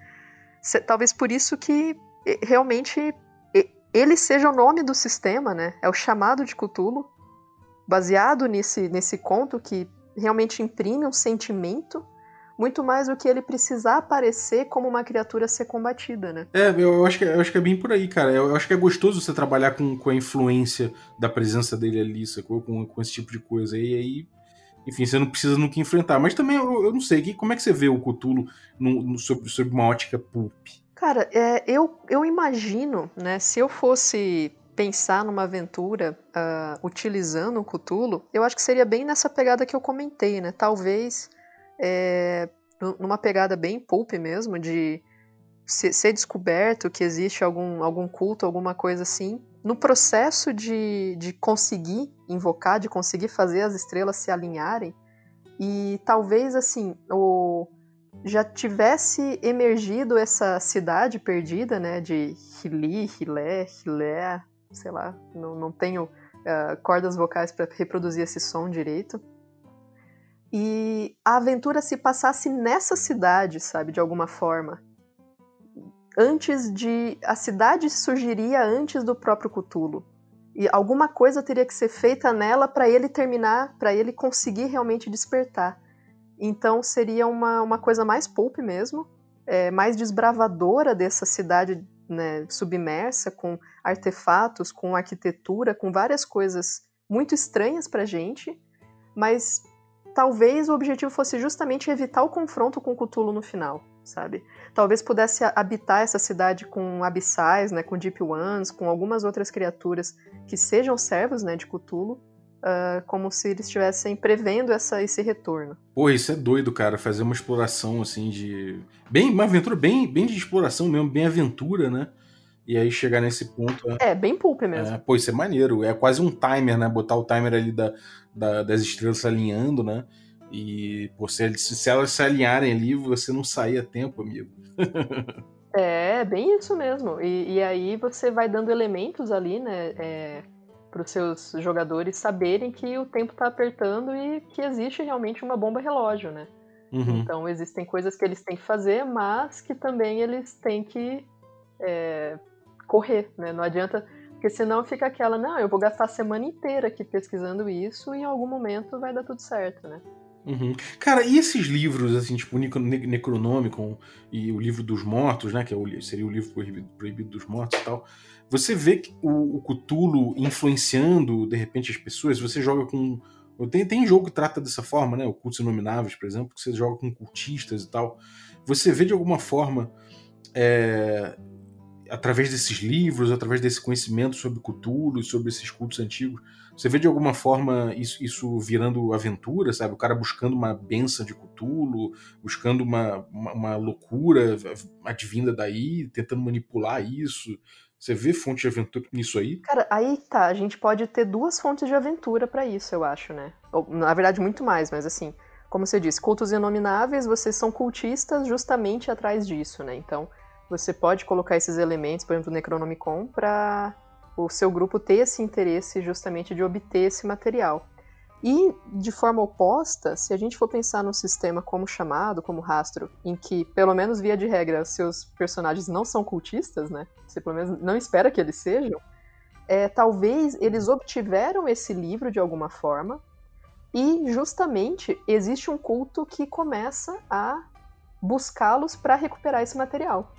Se, talvez por isso que realmente ele seja o nome do sistema, né? É o chamado de Cthulhu, baseado nesse, nesse conto que realmente imprime um sentimento muito mais do que ele precisar aparecer como uma criatura a ser combatida, né?
É, eu acho que, eu acho que é bem por aí, cara. Eu acho que é gostoso você trabalhar com, com a influência da presença dele ali, sacou? Com, com esse tipo de coisa. E aí, enfim, você não precisa nunca enfrentar. Mas também, eu, eu não sei, como é que você vê o Cthulhu no, no, sob, sob uma ótica pulp?
Cara, é, eu, eu imagino, né, se eu fosse pensar numa aventura uh, utilizando o Cthulhu, eu acho que seria bem nessa pegada que eu comentei, né? Talvez é, numa pegada bem pulp mesmo, de ser descoberto que existe algum, algum culto, alguma coisa assim. No processo de, de conseguir invocar, de conseguir fazer as estrelas se alinharem, e talvez assim, o, já tivesse emergido essa cidade perdida, né, de Hili, Hilé, Hilé, sei lá, não, não tenho uh, cordas vocais para reproduzir esse som direito e a aventura se passasse nessa cidade, sabe, de alguma forma. Antes de. A cidade surgiria antes do próprio Cthulhu. E alguma coisa teria que ser feita nela para ele terminar, para ele conseguir realmente despertar. Então seria uma, uma coisa mais pulp mesmo, é, mais desbravadora dessa cidade né, submersa, com artefatos, com arquitetura, com várias coisas muito estranhas pra gente, mas talvez o objetivo fosse justamente evitar o confronto com Cthulhu no final, sabe? Talvez pudesse habitar essa cidade com abissais, né, com Deep Ones, com algumas outras criaturas que sejam servos, né, de Cthulhu, uh, como se eles estivessem prevendo essa, esse retorno.
Pô, isso é doido, cara, fazer uma exploração assim de bem uma aventura bem bem de exploração mesmo, bem aventura, né? E aí chegar nesse ponto.
Né? É, bem pulp mesmo.
É, pô, isso é maneiro. É quase um timer, né? Botar o timer ali da, da das estrelas se alinhando, né? E pô, se, se elas se alinharem ali, você não sair a tempo, amigo.
é, bem isso mesmo. E, e, aí você vai dando elementos ali, né? É, para os seus jogadores saberem que o tempo está apertando e que existe realmente uma bomba relógio, né? Uhum. Então existem coisas que eles têm que fazer, mas que também eles têm que é, correr, né? Não adianta, porque senão fica aquela, não, eu vou gastar a semana inteira aqui pesquisando isso e em algum momento vai dar tudo certo, né?
Uhum. Cara, e esses livros, assim, tipo o Necronomicon e o Livro dos Mortos, né? Que é o, seria o livro proibido, proibido dos Mortos e tal. Você vê o, o Cthulhu influenciando, de repente, as pessoas. Você joga com. Tem, tem jogo que trata dessa forma, né? O Cultos Inomináveis, por exemplo, que você joga com cultistas e tal. Você vê de alguma forma. É, através desses livros, através desse conhecimento sobre Cthulhu, sobre esses cultos antigos, você vê de alguma forma isso, isso virando aventura, sabe? O cara buscando uma benção de Cthulhu, buscando uma, uma, uma loucura advinda daí, tentando manipular isso. Você vê fonte de aventura nisso aí?
Cara, aí tá, a gente pode ter duas fontes de aventura para isso, eu acho, né? Ou, na verdade, muito mais, mas assim, como você disse, cultos inomináveis, vocês são cultistas justamente atrás disso, né? Então, você pode colocar esses elementos, por exemplo, no Necronomicon, para o seu grupo ter esse interesse justamente de obter esse material. E, de forma oposta, se a gente for pensar num sistema como chamado, como rastro, em que, pelo menos via de regra, seus personagens não são cultistas, né? Você pelo menos não espera que eles sejam, é, talvez eles obtiveram esse livro de alguma forma, e justamente existe um culto que começa a buscá-los para recuperar esse material.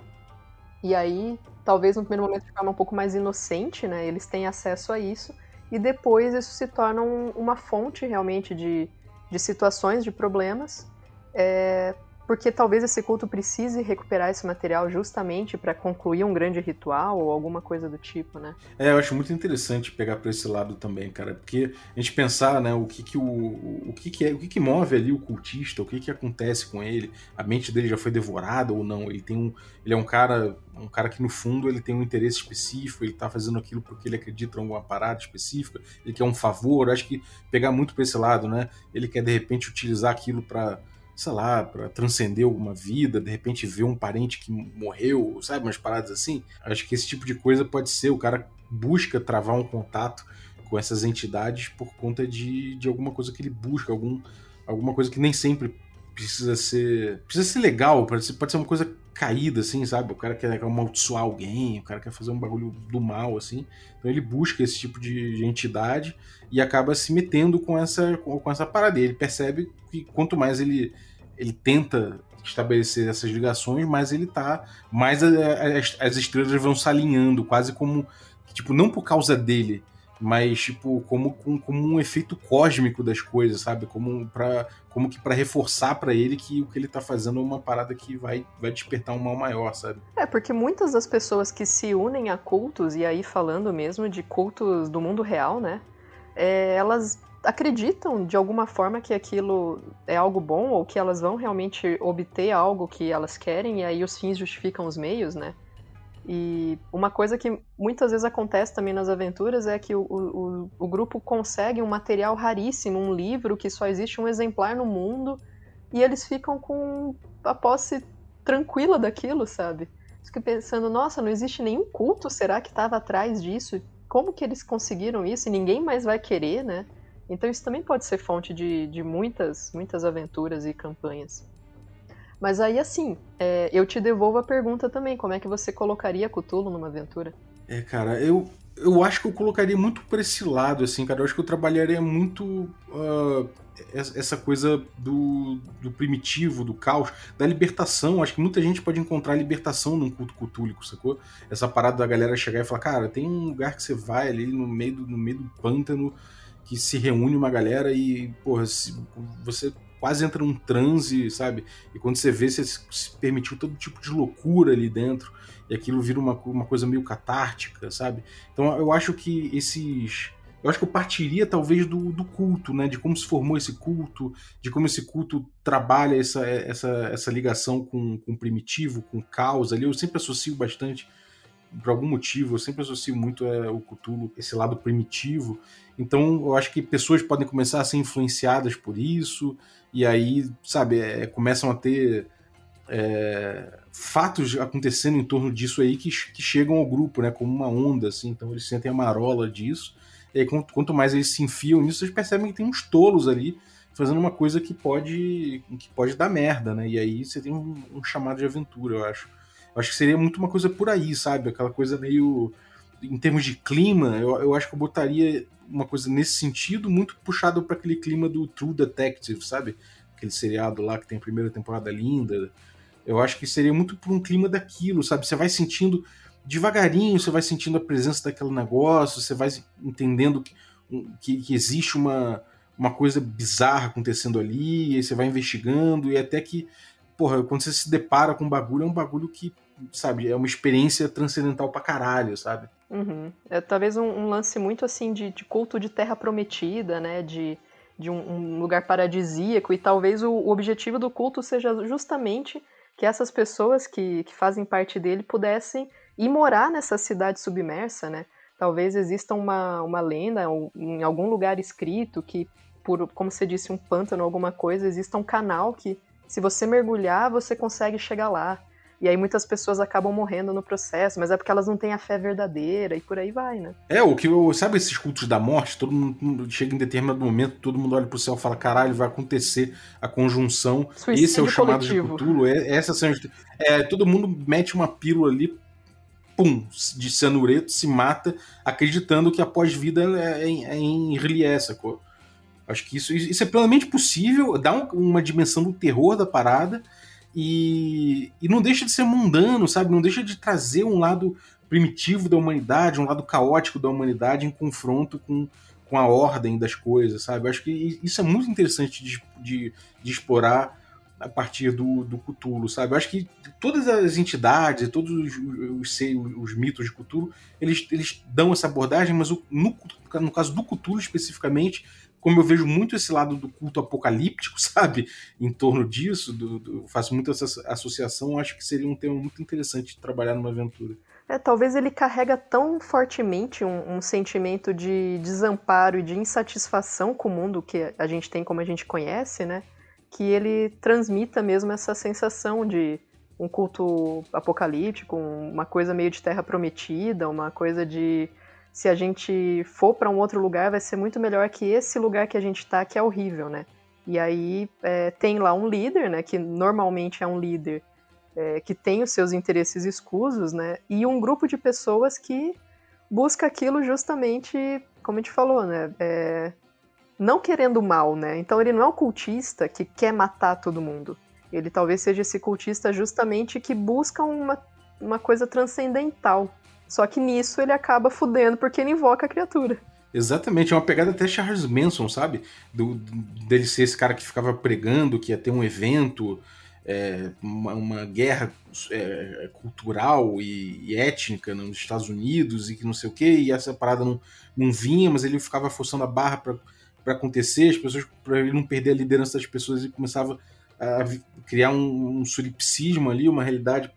E aí, talvez no primeiro momento de forma um pouco mais inocente, né? Eles têm acesso a isso. E depois isso se torna um, uma fonte realmente de, de situações, de problemas. É, porque talvez esse culto precise recuperar esse material justamente para concluir um grande ritual ou alguma coisa do tipo, né?
É, eu acho muito interessante pegar para esse lado também, cara, porque a gente pensar, né, o que que o, o que que é, o que que move ali o cultista, o que que acontece com ele, a mente dele já foi devorada ou não? Ele tem um, ele é um cara, um cara que no fundo ele tem um interesse específico, ele tá fazendo aquilo porque ele acredita em alguma parada específica, ele quer um favor, eu acho que pegar muito para esse lado, né? Ele quer de repente utilizar aquilo para sei lá, para transcender alguma vida, de repente ver um parente que morreu, sabe, umas paradas assim. Acho que esse tipo de coisa pode ser, o cara busca travar um contato com essas entidades por conta de, de alguma coisa que ele busca, algum, alguma coisa que nem sempre precisa ser. Precisa ser legal, pode ser, ser uma coisa caída, assim, sabe? O cara quer amaldiçoar alguém, o cara quer fazer um bagulho do mal, assim. Então ele busca esse tipo de, de entidade e acaba se metendo com essa, com, essa parada. Ele percebe que quanto mais ele, ele tenta estabelecer essas ligações, mais ele tá. Mais as, as estrelas vão se alinhando, quase como. Tipo, não por causa dele, mas tipo como, como, como um efeito cósmico das coisas, sabe? Como para como que para reforçar para ele que o que ele tá fazendo é uma parada que vai vai despertar um mal maior, sabe?
É, porque muitas das pessoas que se unem a cultos e aí falando mesmo de cultos do mundo real, né? É, elas acreditam de alguma forma que aquilo é algo bom ou que elas vão realmente obter algo que elas querem e aí os fins justificam os meios, né? E uma coisa que muitas vezes acontece também nas aventuras é que o, o, o grupo consegue um material raríssimo, um livro que só existe um exemplar no mundo, e eles ficam com a posse tranquila daquilo, sabe? Fico pensando, nossa, não existe nenhum culto, será que estava atrás disso? Como que eles conseguiram isso? E ninguém mais vai querer, né? Então isso também pode ser fonte de, de muitas, muitas aventuras e campanhas. Mas aí, assim, é, eu te devolvo a pergunta também: como é que você colocaria Cthulhu numa aventura?
É, cara, eu, eu acho que eu colocaria muito por esse lado, assim, cara. Eu acho que eu trabalharia muito uh, essa coisa do, do primitivo, do caos, da libertação. Acho que muita gente pode encontrar libertação num culto cutúlico, sacou? Essa parada da galera chegar e falar, cara, tem um lugar que você vai ali no meio do, no meio do pântano que se reúne uma galera e, porra, se, você quase entra num transe, sabe? E quando você vê, você se permitiu todo tipo de loucura ali dentro, e aquilo vira uma, uma coisa meio catártica, sabe? Então eu acho que esses. Eu acho que eu partiria talvez do, do culto, né? De como se formou esse culto, de como esse culto trabalha essa, essa, essa ligação com, com o primitivo, com caos ali. Eu sempre associo bastante por algum motivo, eu sempre associo muito é, o Cthulhu, esse lado primitivo. Então, eu acho que pessoas podem começar a ser influenciadas por isso, e aí, sabe, é, começam a ter é, fatos acontecendo em torno disso aí que, que chegam ao grupo, né, como uma onda, assim, então eles sentem a marola disso, e aí quanto, quanto mais eles se enfiam nisso, eles percebem que tem uns tolos ali fazendo uma coisa que pode que pode dar merda, né, e aí você tem um, um chamado de aventura, eu acho. Eu acho que seria muito uma coisa por aí, sabe, aquela coisa meio em termos de clima, eu, eu acho que eu botaria uma coisa nesse sentido, muito puxado para aquele clima do True Detective, sabe? Aquele seriado lá que tem a primeira temporada linda. Eu acho que seria muito por um clima daquilo, sabe? Você vai sentindo devagarinho, você vai sentindo a presença daquele negócio, você vai entendendo que, que, que existe uma, uma coisa bizarra acontecendo ali, e aí você vai investigando, e até que, porra, quando você se depara com um bagulho, é um bagulho que, sabe, é uma experiência transcendental pra caralho, sabe?
Uhum. É talvez um, um, lance muito assim de, de, culto de terra prometida, né? De, de um, um lugar paradisíaco, e talvez o, o, objetivo do culto seja justamente que essas pessoas que, que fazem parte dele pudessem ir morar nessa cidade submersa, né? Talvez exista uma, uma lenda em algum lugar escrito que, por, como você disse, um pântano, alguma coisa, exista um canal que, se você mergulhar, você consegue chegar lá. E aí muitas pessoas acabam morrendo no processo, mas é porque elas não têm a fé verdadeira e por aí vai, né?
É, o que sabe esses cultos da morte, todo mundo chega em determinado momento, todo mundo olha pro céu e fala: "Caralho, vai acontecer a conjunção". Suicídio Esse é o chamado coletivo. de Cthulhu, é, essa são é, todo mundo mete uma pílula ali pum, de cianureto, se mata, acreditando que a pós-vida é, em, é em relié, sacou? Acho que isso, isso é plenamente possível, dá um, uma dimensão do terror da parada e, e não deixa de ser mundano, sabe? Não deixa de trazer um lado primitivo da humanidade, um lado caótico da humanidade em confronto com, com a ordem das coisas, sabe? Acho que isso é muito interessante de, de, de explorar a partir do, do Cthulhu, sabe? Eu acho que todas as entidades, todos os, os, os, os mitos de Cthulhu, eles, eles dão essa abordagem, mas o, no, no caso do Cthulhu especificamente, como eu vejo muito esse lado do culto apocalíptico, sabe? Em torno disso, do, do, faço muito essa associação, acho que seria um tema muito interessante de trabalhar numa aventura.
É, talvez ele carrega tão fortemente um, um, sentimento de desamparo e de insatisfação com o mundo que a gente tem como a gente conhece, né? Que ele transmita mesmo essa sensação de um culto apocalíptico, uma coisa meio de terra prometida, uma coisa de se a gente for para um outro lugar, vai ser muito melhor que esse lugar que a gente está, que é horrível, né? E aí é, tem lá um líder, né? Que normalmente é um líder é, que tem os seus interesses escusos, né? E um grupo de pessoas que busca aquilo justamente, como a gente falou, né? É, não querendo mal, né? Então ele não é um cultista que quer matar todo mundo. Ele talvez seja esse cultista justamente que busca uma, uma coisa transcendental, só que nisso ele acaba fudendo porque ele invoca a criatura.
Exatamente, é uma pegada até Charles Manson, sabe? Do, dele ser esse cara que ficava pregando que ia ter um evento, é, uma, uma, guerra é, cultural e, e, étnica nos Estados Unidos e que não sei o que, e essa parada não, não vinha, mas ele ficava forçando a barra para acontecer, as pessoas, para ele não perder a liderança das pessoas, e começava a criar um, um solipsismo ali, uma realidade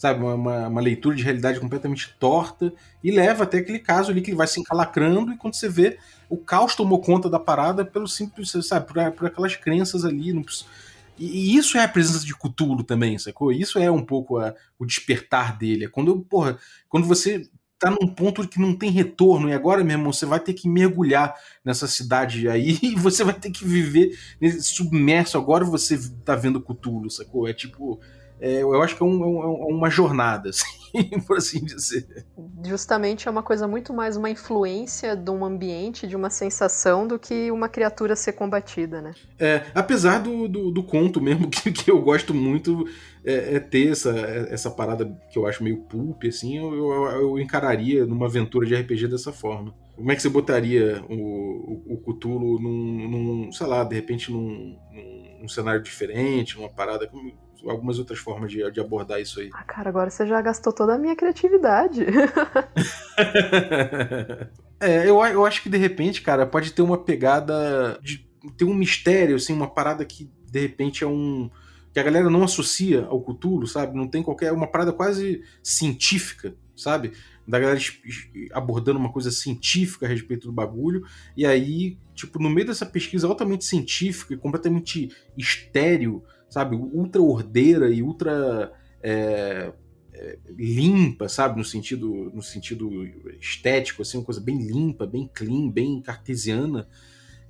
sabe, uma, uma, leitura de realidade completamente torta e leva até aquele caso ali que ele vai se encalacrando e quando você vê, o caos tomou conta da parada pelo simples, sabe, por, por aquelas crenças ali. No, e, e, isso é a presença de Cthulhu também, sacou? Isso é um pouco a, o despertar dele. É quando, porra, quando você tá num ponto que não tem retorno e agora, meu irmão, você vai ter que mergulhar nessa cidade aí e você vai ter que viver submerso. Agora você tá vendo Cthulhu, sacou? É tipo é, eu acho que é, um, é, um, é uma jornada, assim, por assim dizer.
Justamente é uma coisa muito mais uma influência de um ambiente, de uma sensação, do que uma criatura ser combatida, né?
É, apesar do, do, do conto mesmo, que, que eu gosto muito, é, é, ter essa, essa parada que eu acho meio pulp, assim, eu, eu, eu, encararia numa aventura de RPG dessa forma. Como é que você botaria o, o, o Cthulhu num, num, sei lá, de repente num, num, num cenário diferente, numa parada... Como, algumas outras formas de, de abordar isso aí.
Ah, cara, agora você já gastou toda a minha criatividade.
é, eu, eu acho que de repente, cara, pode ter uma pegada de ter um mistério, assim, uma parada que de repente é um que a galera não associa ao Cthulhu, sabe? Não tem qualquer uma parada quase científica, sabe? Da galera abordando uma coisa científica a respeito do bagulho, e aí, tipo, no meio dessa pesquisa altamente científica e completamente estéreo, sabe, ultra ordeira e ultra é, é, limpa, sabe, no sentido, no sentido estético, assim, uma coisa bem limpa, bem clean, bem cartesiana.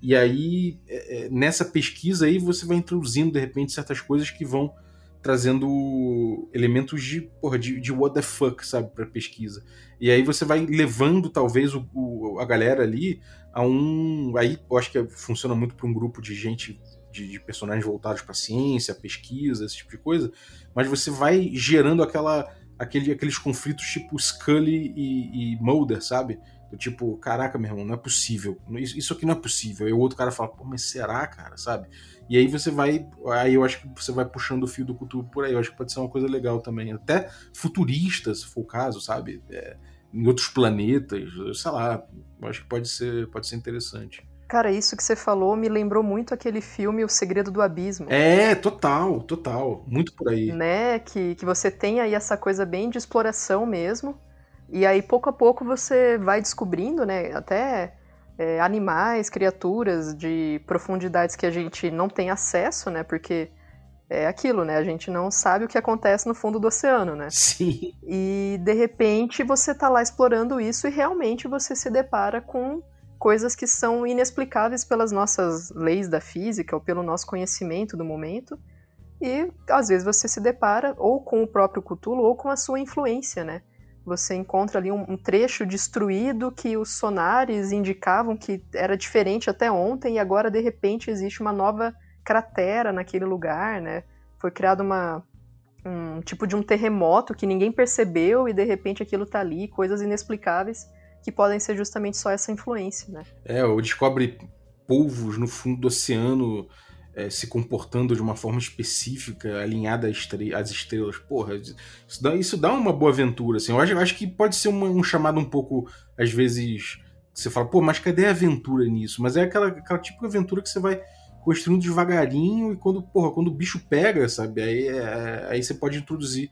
E aí, é, é nessa pesquisa aí, você vai introduzindo, de repente, certas coisas que vão trazendo elementos de, porra, de, de what the fuck, sabe, pra pesquisa. E aí você vai levando, talvez, o, o a galera ali a um. Aí eu acho que funciona muito para um grupo de gente, de, de personagens voltados para ciência, pesquisa, esse tipo de coisa. Mas você vai gerando aquela, aquele, aqueles conflitos tipo Scully e, e Mulder, sabe? Tipo, caraca, meu irmão, não é possível. Isso, aqui não é possível. Aí o outro cara fala, pô, mas será, cara, sabe? E aí você vai. Aí eu acho que você vai puxando o fio do culto por aí. Eu acho que pode ser uma coisa legal também. Até futurista, se for o caso, sabe? É, em outros planetas, sei lá. Eu acho que pode ser, pode ser interessante.
Cara, isso que você falou me lembrou muito aquele filme O Segredo do Abismo.
É, total, total. Muito por aí.
Né? Que, que você tem aí essa coisa bem de exploração mesmo. E aí, pouco a pouco, você vai descobrindo, né? Até é, animais, criaturas de profundidades que a gente não tem acesso, né? Porque é aquilo, né? A gente não sabe o que acontece no fundo do oceano, né?
Sim.
E de repente você tá lá explorando isso e realmente você se depara com coisas que são inexplicáveis pelas nossas leis da física ou pelo nosso conhecimento do momento. E às vezes você se depara ou com o próprio Cthulhu ou com a sua influência, né? Você encontra ali um, trecho destruído que os sonares indicavam que era diferente até ontem e agora de repente existe uma nova cratera naquele lugar, né? Foi criado uma um tipo de um terremoto que ninguém percebeu e de repente aquilo tá ali, coisas inexplicáveis que podem ser justamente só essa influência, né?
É, ou descobre polvos no fundo do oceano é, se comportando de uma forma específica, alinhada às, estre às estrelas. Porra, isso dá, isso dá uma boa aventura, assim. Eu acho, eu acho que pode ser uma, um chamado um pouco, às vezes, você fala, pô, mas cadê a aventura nisso? Mas é aquela, aquela típica aventura que você vai construindo devagarinho e quando, porra, quando o bicho pega, sabe? Aí, é, aí você pode introduzir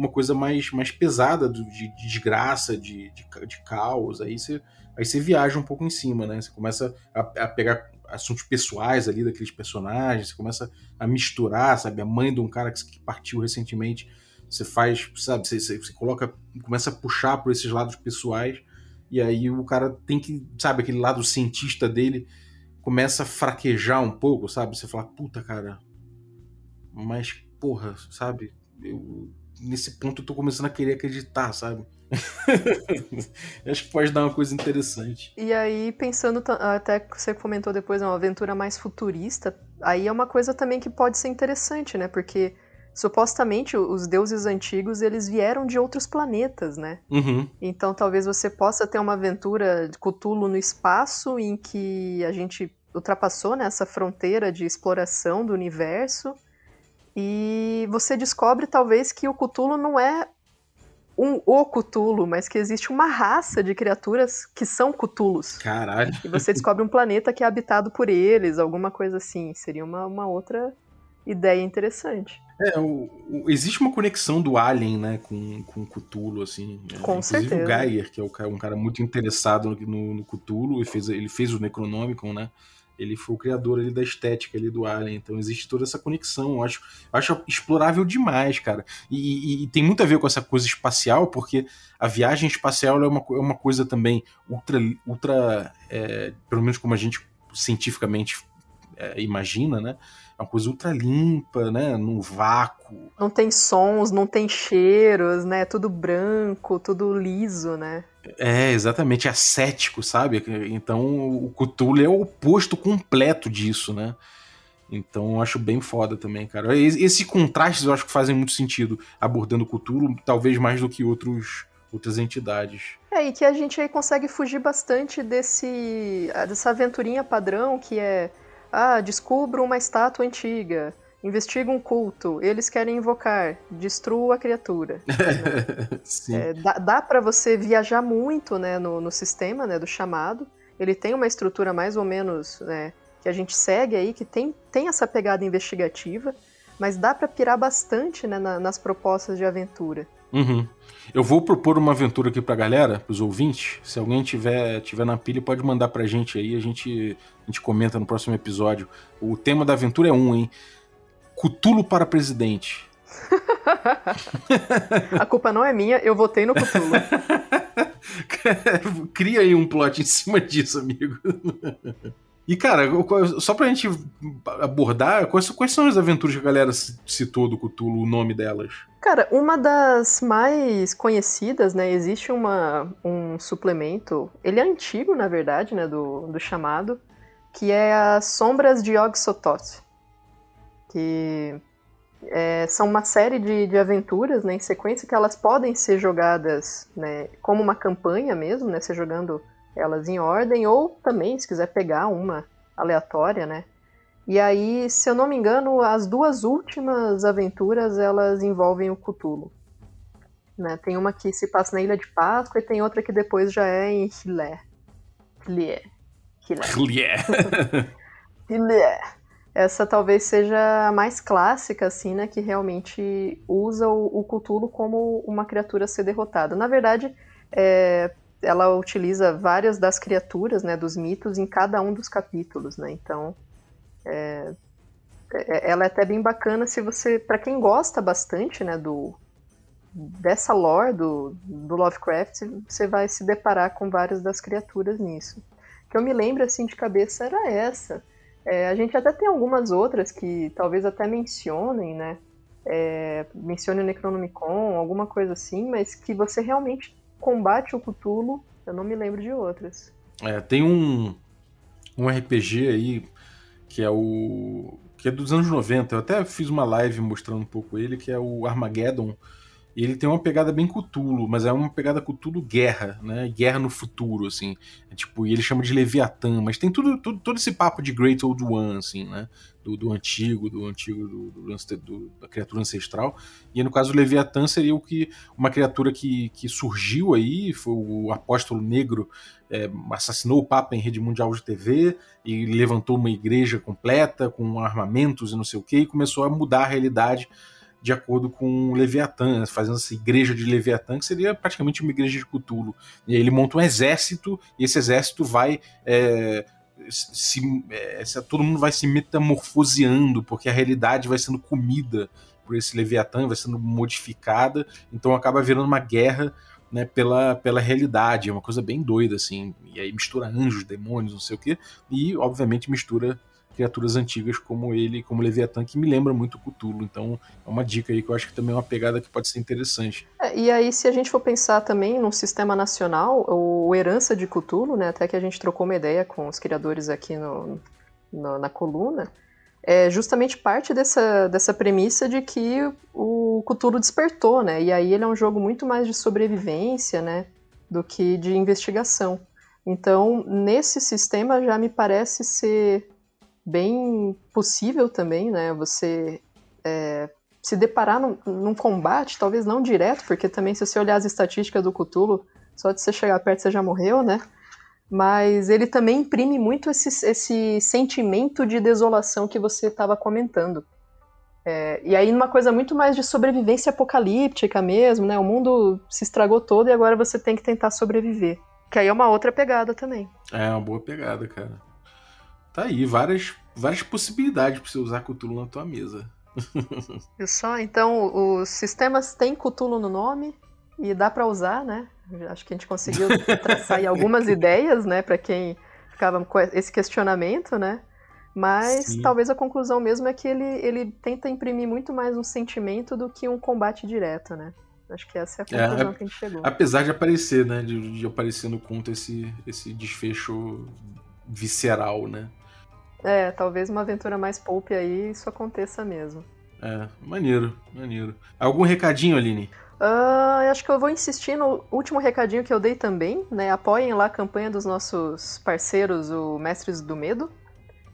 uma coisa mais, mais pesada de, de desgraça, de, de, de, caos. Aí você, aí você viaja um pouco em cima, né? Você começa a, a pegar assuntos pessoais ali daqueles personagens, você começa a misturar, sabe? A mãe de um cara que, partiu recentemente, você faz, sabe? Você, você, você coloca, começa a puxar por esses lados pessoais, e aí o cara tem que, sabe? Aquele lado cientista dele começa a fraquejar um pouco, sabe? Você fala, puta, cara, mas, porra, sabe? Eu, nesse ponto eu tô começando a querer acreditar, sabe? Acho que pode dar uma coisa interessante.
E aí, pensando, até que você comentou depois, uma aventura mais futurista, aí é uma coisa também que pode ser interessante, né? Porque supostamente os deuses antigos eles vieram de outros planetas, né?
Uhum.
Então talvez você possa ter uma aventura de Cthulhu no espaço em que a gente ultrapassou né, essa fronteira de exploração do universo e você descobre talvez que o Cthulhu não é um o Cthulhu, mas que existe uma raça de criaturas que são Cthulhus.
Caralho.
E você descobre um planeta que é habitado por eles, alguma coisa assim. Seria uma, uma outra ideia interessante.
É, o, o, existe uma conexão do Alien, né, com, com Cthulhu, assim.
É, com
Inclusive
certeza.
o Geyer, que é um cara muito interessado no, no, no Cthulhu, e fez, ele fez o Necronomicon, né? Ele foi o criador ali da estética ali do Alien, então existe toda essa conexão, eu acho, eu acho explorável demais, cara. E, e, e, tem muito a ver com essa coisa espacial, porque a viagem espacial é uma, é uma coisa também ultra, ultra é, pelo menos como a gente cientificamente é, imagina, né? Uma coisa ultra limpa, né? Num vácuo.
Não tem sons, não tem cheiros, né? Tudo branco, tudo liso, né?
É, exatamente, é ascético, sabe? Então o Cthulhu é o oposto completo disso, né? Então eu acho bem foda também, cara. Esses contrastes eu acho que fazem muito sentido abordando o Cthulhu, talvez mais do que outros, outras entidades.
É, e que a gente aí consegue fugir bastante desse dessa aventurinha padrão que é ah, descubro uma estátua antiga, investiga um culto, eles querem invocar, destrua a criatura. É, dá dá para você viajar muito né, no, no sistema né, do chamado. Ele tem uma estrutura mais ou menos né, que a gente segue aí, que tem, tem essa pegada investigativa, mas dá para pirar bastante né, na, nas propostas de aventura.
Uhum. Eu vou propor uma aventura aqui pra galera, pros ouvintes. Se alguém tiver, tiver na pilha, pode mandar pra gente aí, a gente, a gente comenta no próximo episódio. O tema da aventura é um, hein? Cutulo para presidente.
a culpa não é minha, eu votei no Cutulo.
Cria aí um plot em cima disso, amigo. E, cara, só pra gente abordar, quais, quais são as aventuras que a galera citou do Cthulhu, o nome delas?
Cara, uma das mais conhecidas, né? Existe uma, um suplemento, ele é antigo, na verdade, né? Do, do chamado, que é as Sombras de Yog-Sothoth. Que é, são uma série de, de aventuras né, em sequência que elas podem ser jogadas né, como uma campanha mesmo, né? Você jogando elas em ordem, ou também, se quiser pegar uma aleatória, né? E aí, se eu não me engano, as duas últimas aventuras elas envolvem o Cthulhu. Né? Tem uma que se passa na Ilha de Páscoa e tem outra que depois já é em Hilé. Hilé.
Hilé.
Hilé. Essa talvez seja a mais clássica, assim, né? Que realmente usa o, o Cthulhu como uma criatura a ser derrotada. Na verdade, é, ela utiliza várias das criaturas, né, dos mitos em cada um dos capítulos, né? Então, é, é, ela é até bem bacana se você, para quem gosta bastante, né, do dessa lore do, do Lovecraft, você vai se deparar com várias das criaturas nisso. Que eu me lembro assim de cabeça era essa. É, a gente até tem algumas outras que talvez até mencionem, né? É, mencione o Necronomicon, alguma coisa assim, mas que você realmente combate o Cthulhu, eu não me lembro de outras.
É, tem um, um RPG aí que é o. que é dos anos 90. Eu até fiz uma live mostrando um pouco ele, que é o Armageddon e ele tem uma pegada bem Cthulhu, mas é uma pegada Cthulhu guerra, né? Guerra no futuro, assim. É tipo, e ele chama de Leviatã, mas tem tudo, tudo, todo esse papo de Great Old One, assim, né? Do, do antigo, do antigo, do, do, do, da criatura ancestral. E no caso, o Leviatã seria o que uma criatura que, que surgiu aí, foi o apóstolo negro, é, assassinou o Papa em rede mundial de TV e levantou uma igreja completa com armamentos e não sei o que, e começou a mudar a realidade de acordo com Leviatã, fazendo essa igreja de Leviatã, que seria praticamente uma igreja de Cthulhu. E aí ele monta um exército, e esse exército vai. É, se, é, todo mundo vai se metamorfoseando, porque a realidade vai sendo comida por esse Leviatã, vai sendo modificada, então acaba virando uma guerra né, pela, pela realidade, é uma coisa bem doida, assim, e aí mistura anjos, demônios, não sei o que, e obviamente mistura criaturas antigas como ele, como Leviatã, que me lembra muito Cthulhu. Então é uma dica aí que eu acho que também é uma pegada que pode ser interessante.
É, e aí, se a gente for pensar também num sistema nacional, o Herança de Cthulhu, né, até que a gente trocou uma ideia com os criadores aqui no, no, na coluna, é justamente parte dessa, dessa premissa de que o Cthulhu despertou, né? E aí ele é um jogo muito mais de sobrevivência, né? Do que de investigação. Então, nesse sistema já me parece ser bem possível também, né? Você é, se deparar num, num, combate, talvez não direto, porque também se você olhar as estatísticas do Cthulhu, só de você chegar perto você já morreu, né? Mas ele também imprime muito esse, esse sentimento de desolação que você estava comentando. É, e aí, numa coisa muito mais de sobrevivência apocalíptica mesmo, né? O mundo se estragou todo e agora você tem que tentar sobreviver. Que aí é uma outra pegada também.
É, uma boa pegada, cara. Tá aí, várias, várias possibilidades para você usar Cthulhu na tua mesa.
Viu só? Então, os sistemas têm Cthulhu no nome e dá para usar, né? Acho que a gente conseguiu traçar algumas ideias, né, para quem ficava com esse questionamento, né? Mas Sim. talvez a conclusão mesmo é que ele, ele tenta imprimir muito mais um sentimento do que um combate direto, né? Acho que essa é a é, conclusão é, que a gente chegou.
Apesar de aparecer, né? De, de aparecer no conto esse, esse desfecho visceral, né?
É, talvez uma aventura mais poupe aí isso aconteça mesmo.
É, maneiro, maneiro. Algum recadinho, Aline?
Uh, acho que eu vou insistir no último recadinho que eu dei também, né? Apoiem lá a campanha dos nossos parceiros, o Mestres do Medo.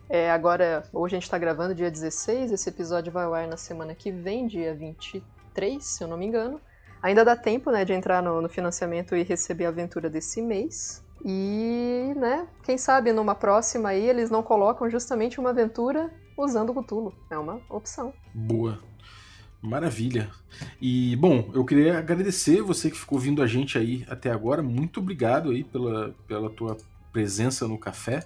É, agora, hoje a gente está gravando dia 16, esse episódio vai ao ar na semana que vem, dia 23, se eu não me engano. Ainda dá tempo, né, de entrar no, no financiamento e receber a aventura desse mês. E, né, quem sabe numa próxima aí eles não colocam justamente uma aventura usando o Cthulhu. É uma opção.
Boa. Maravilha. E, bom, eu queria agradecer você que ficou vindo a gente aí até agora. Muito obrigado aí pela, pela tua presença no café.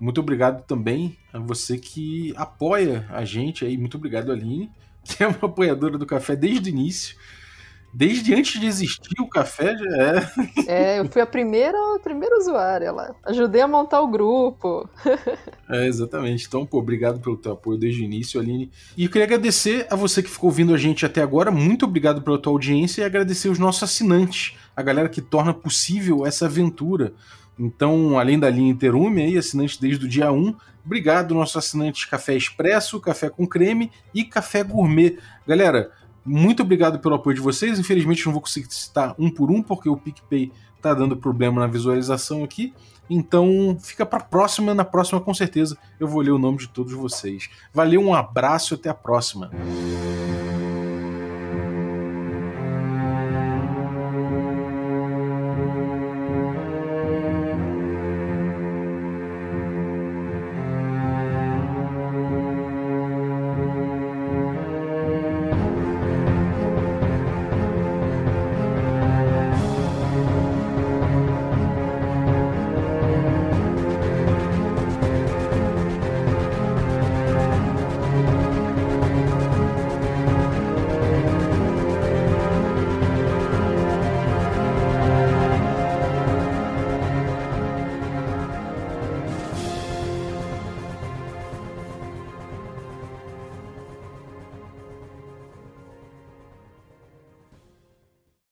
Muito obrigado também a você que apoia a gente aí. Muito obrigado, Aline, que é uma apoiadora do café desde o início. Desde antes de existir o café, já
é. É, eu fui a primeira, a primeira usuária lá. Ajudei a montar o grupo.
É, exatamente. Então, pô, obrigado pelo teu apoio desde o início, Aline. E eu queria agradecer a você que ficou ouvindo a gente até agora. Muito obrigado pela tua audiência e agradecer os nossos assinantes, a galera que torna possível essa aventura. Então, além da linha Interume, aí, assinante desde o dia 1, obrigado, nossos assinantes Café Expresso, Café com Creme e Café Gourmet. Galera, muito obrigado pelo apoio de vocês. Infelizmente não vou conseguir citar um por um, porque o PicPay tá dando problema na visualização aqui. Então fica para próxima, na próxima com certeza eu vou ler o nome de todos vocês. Valeu, um abraço e até a próxima.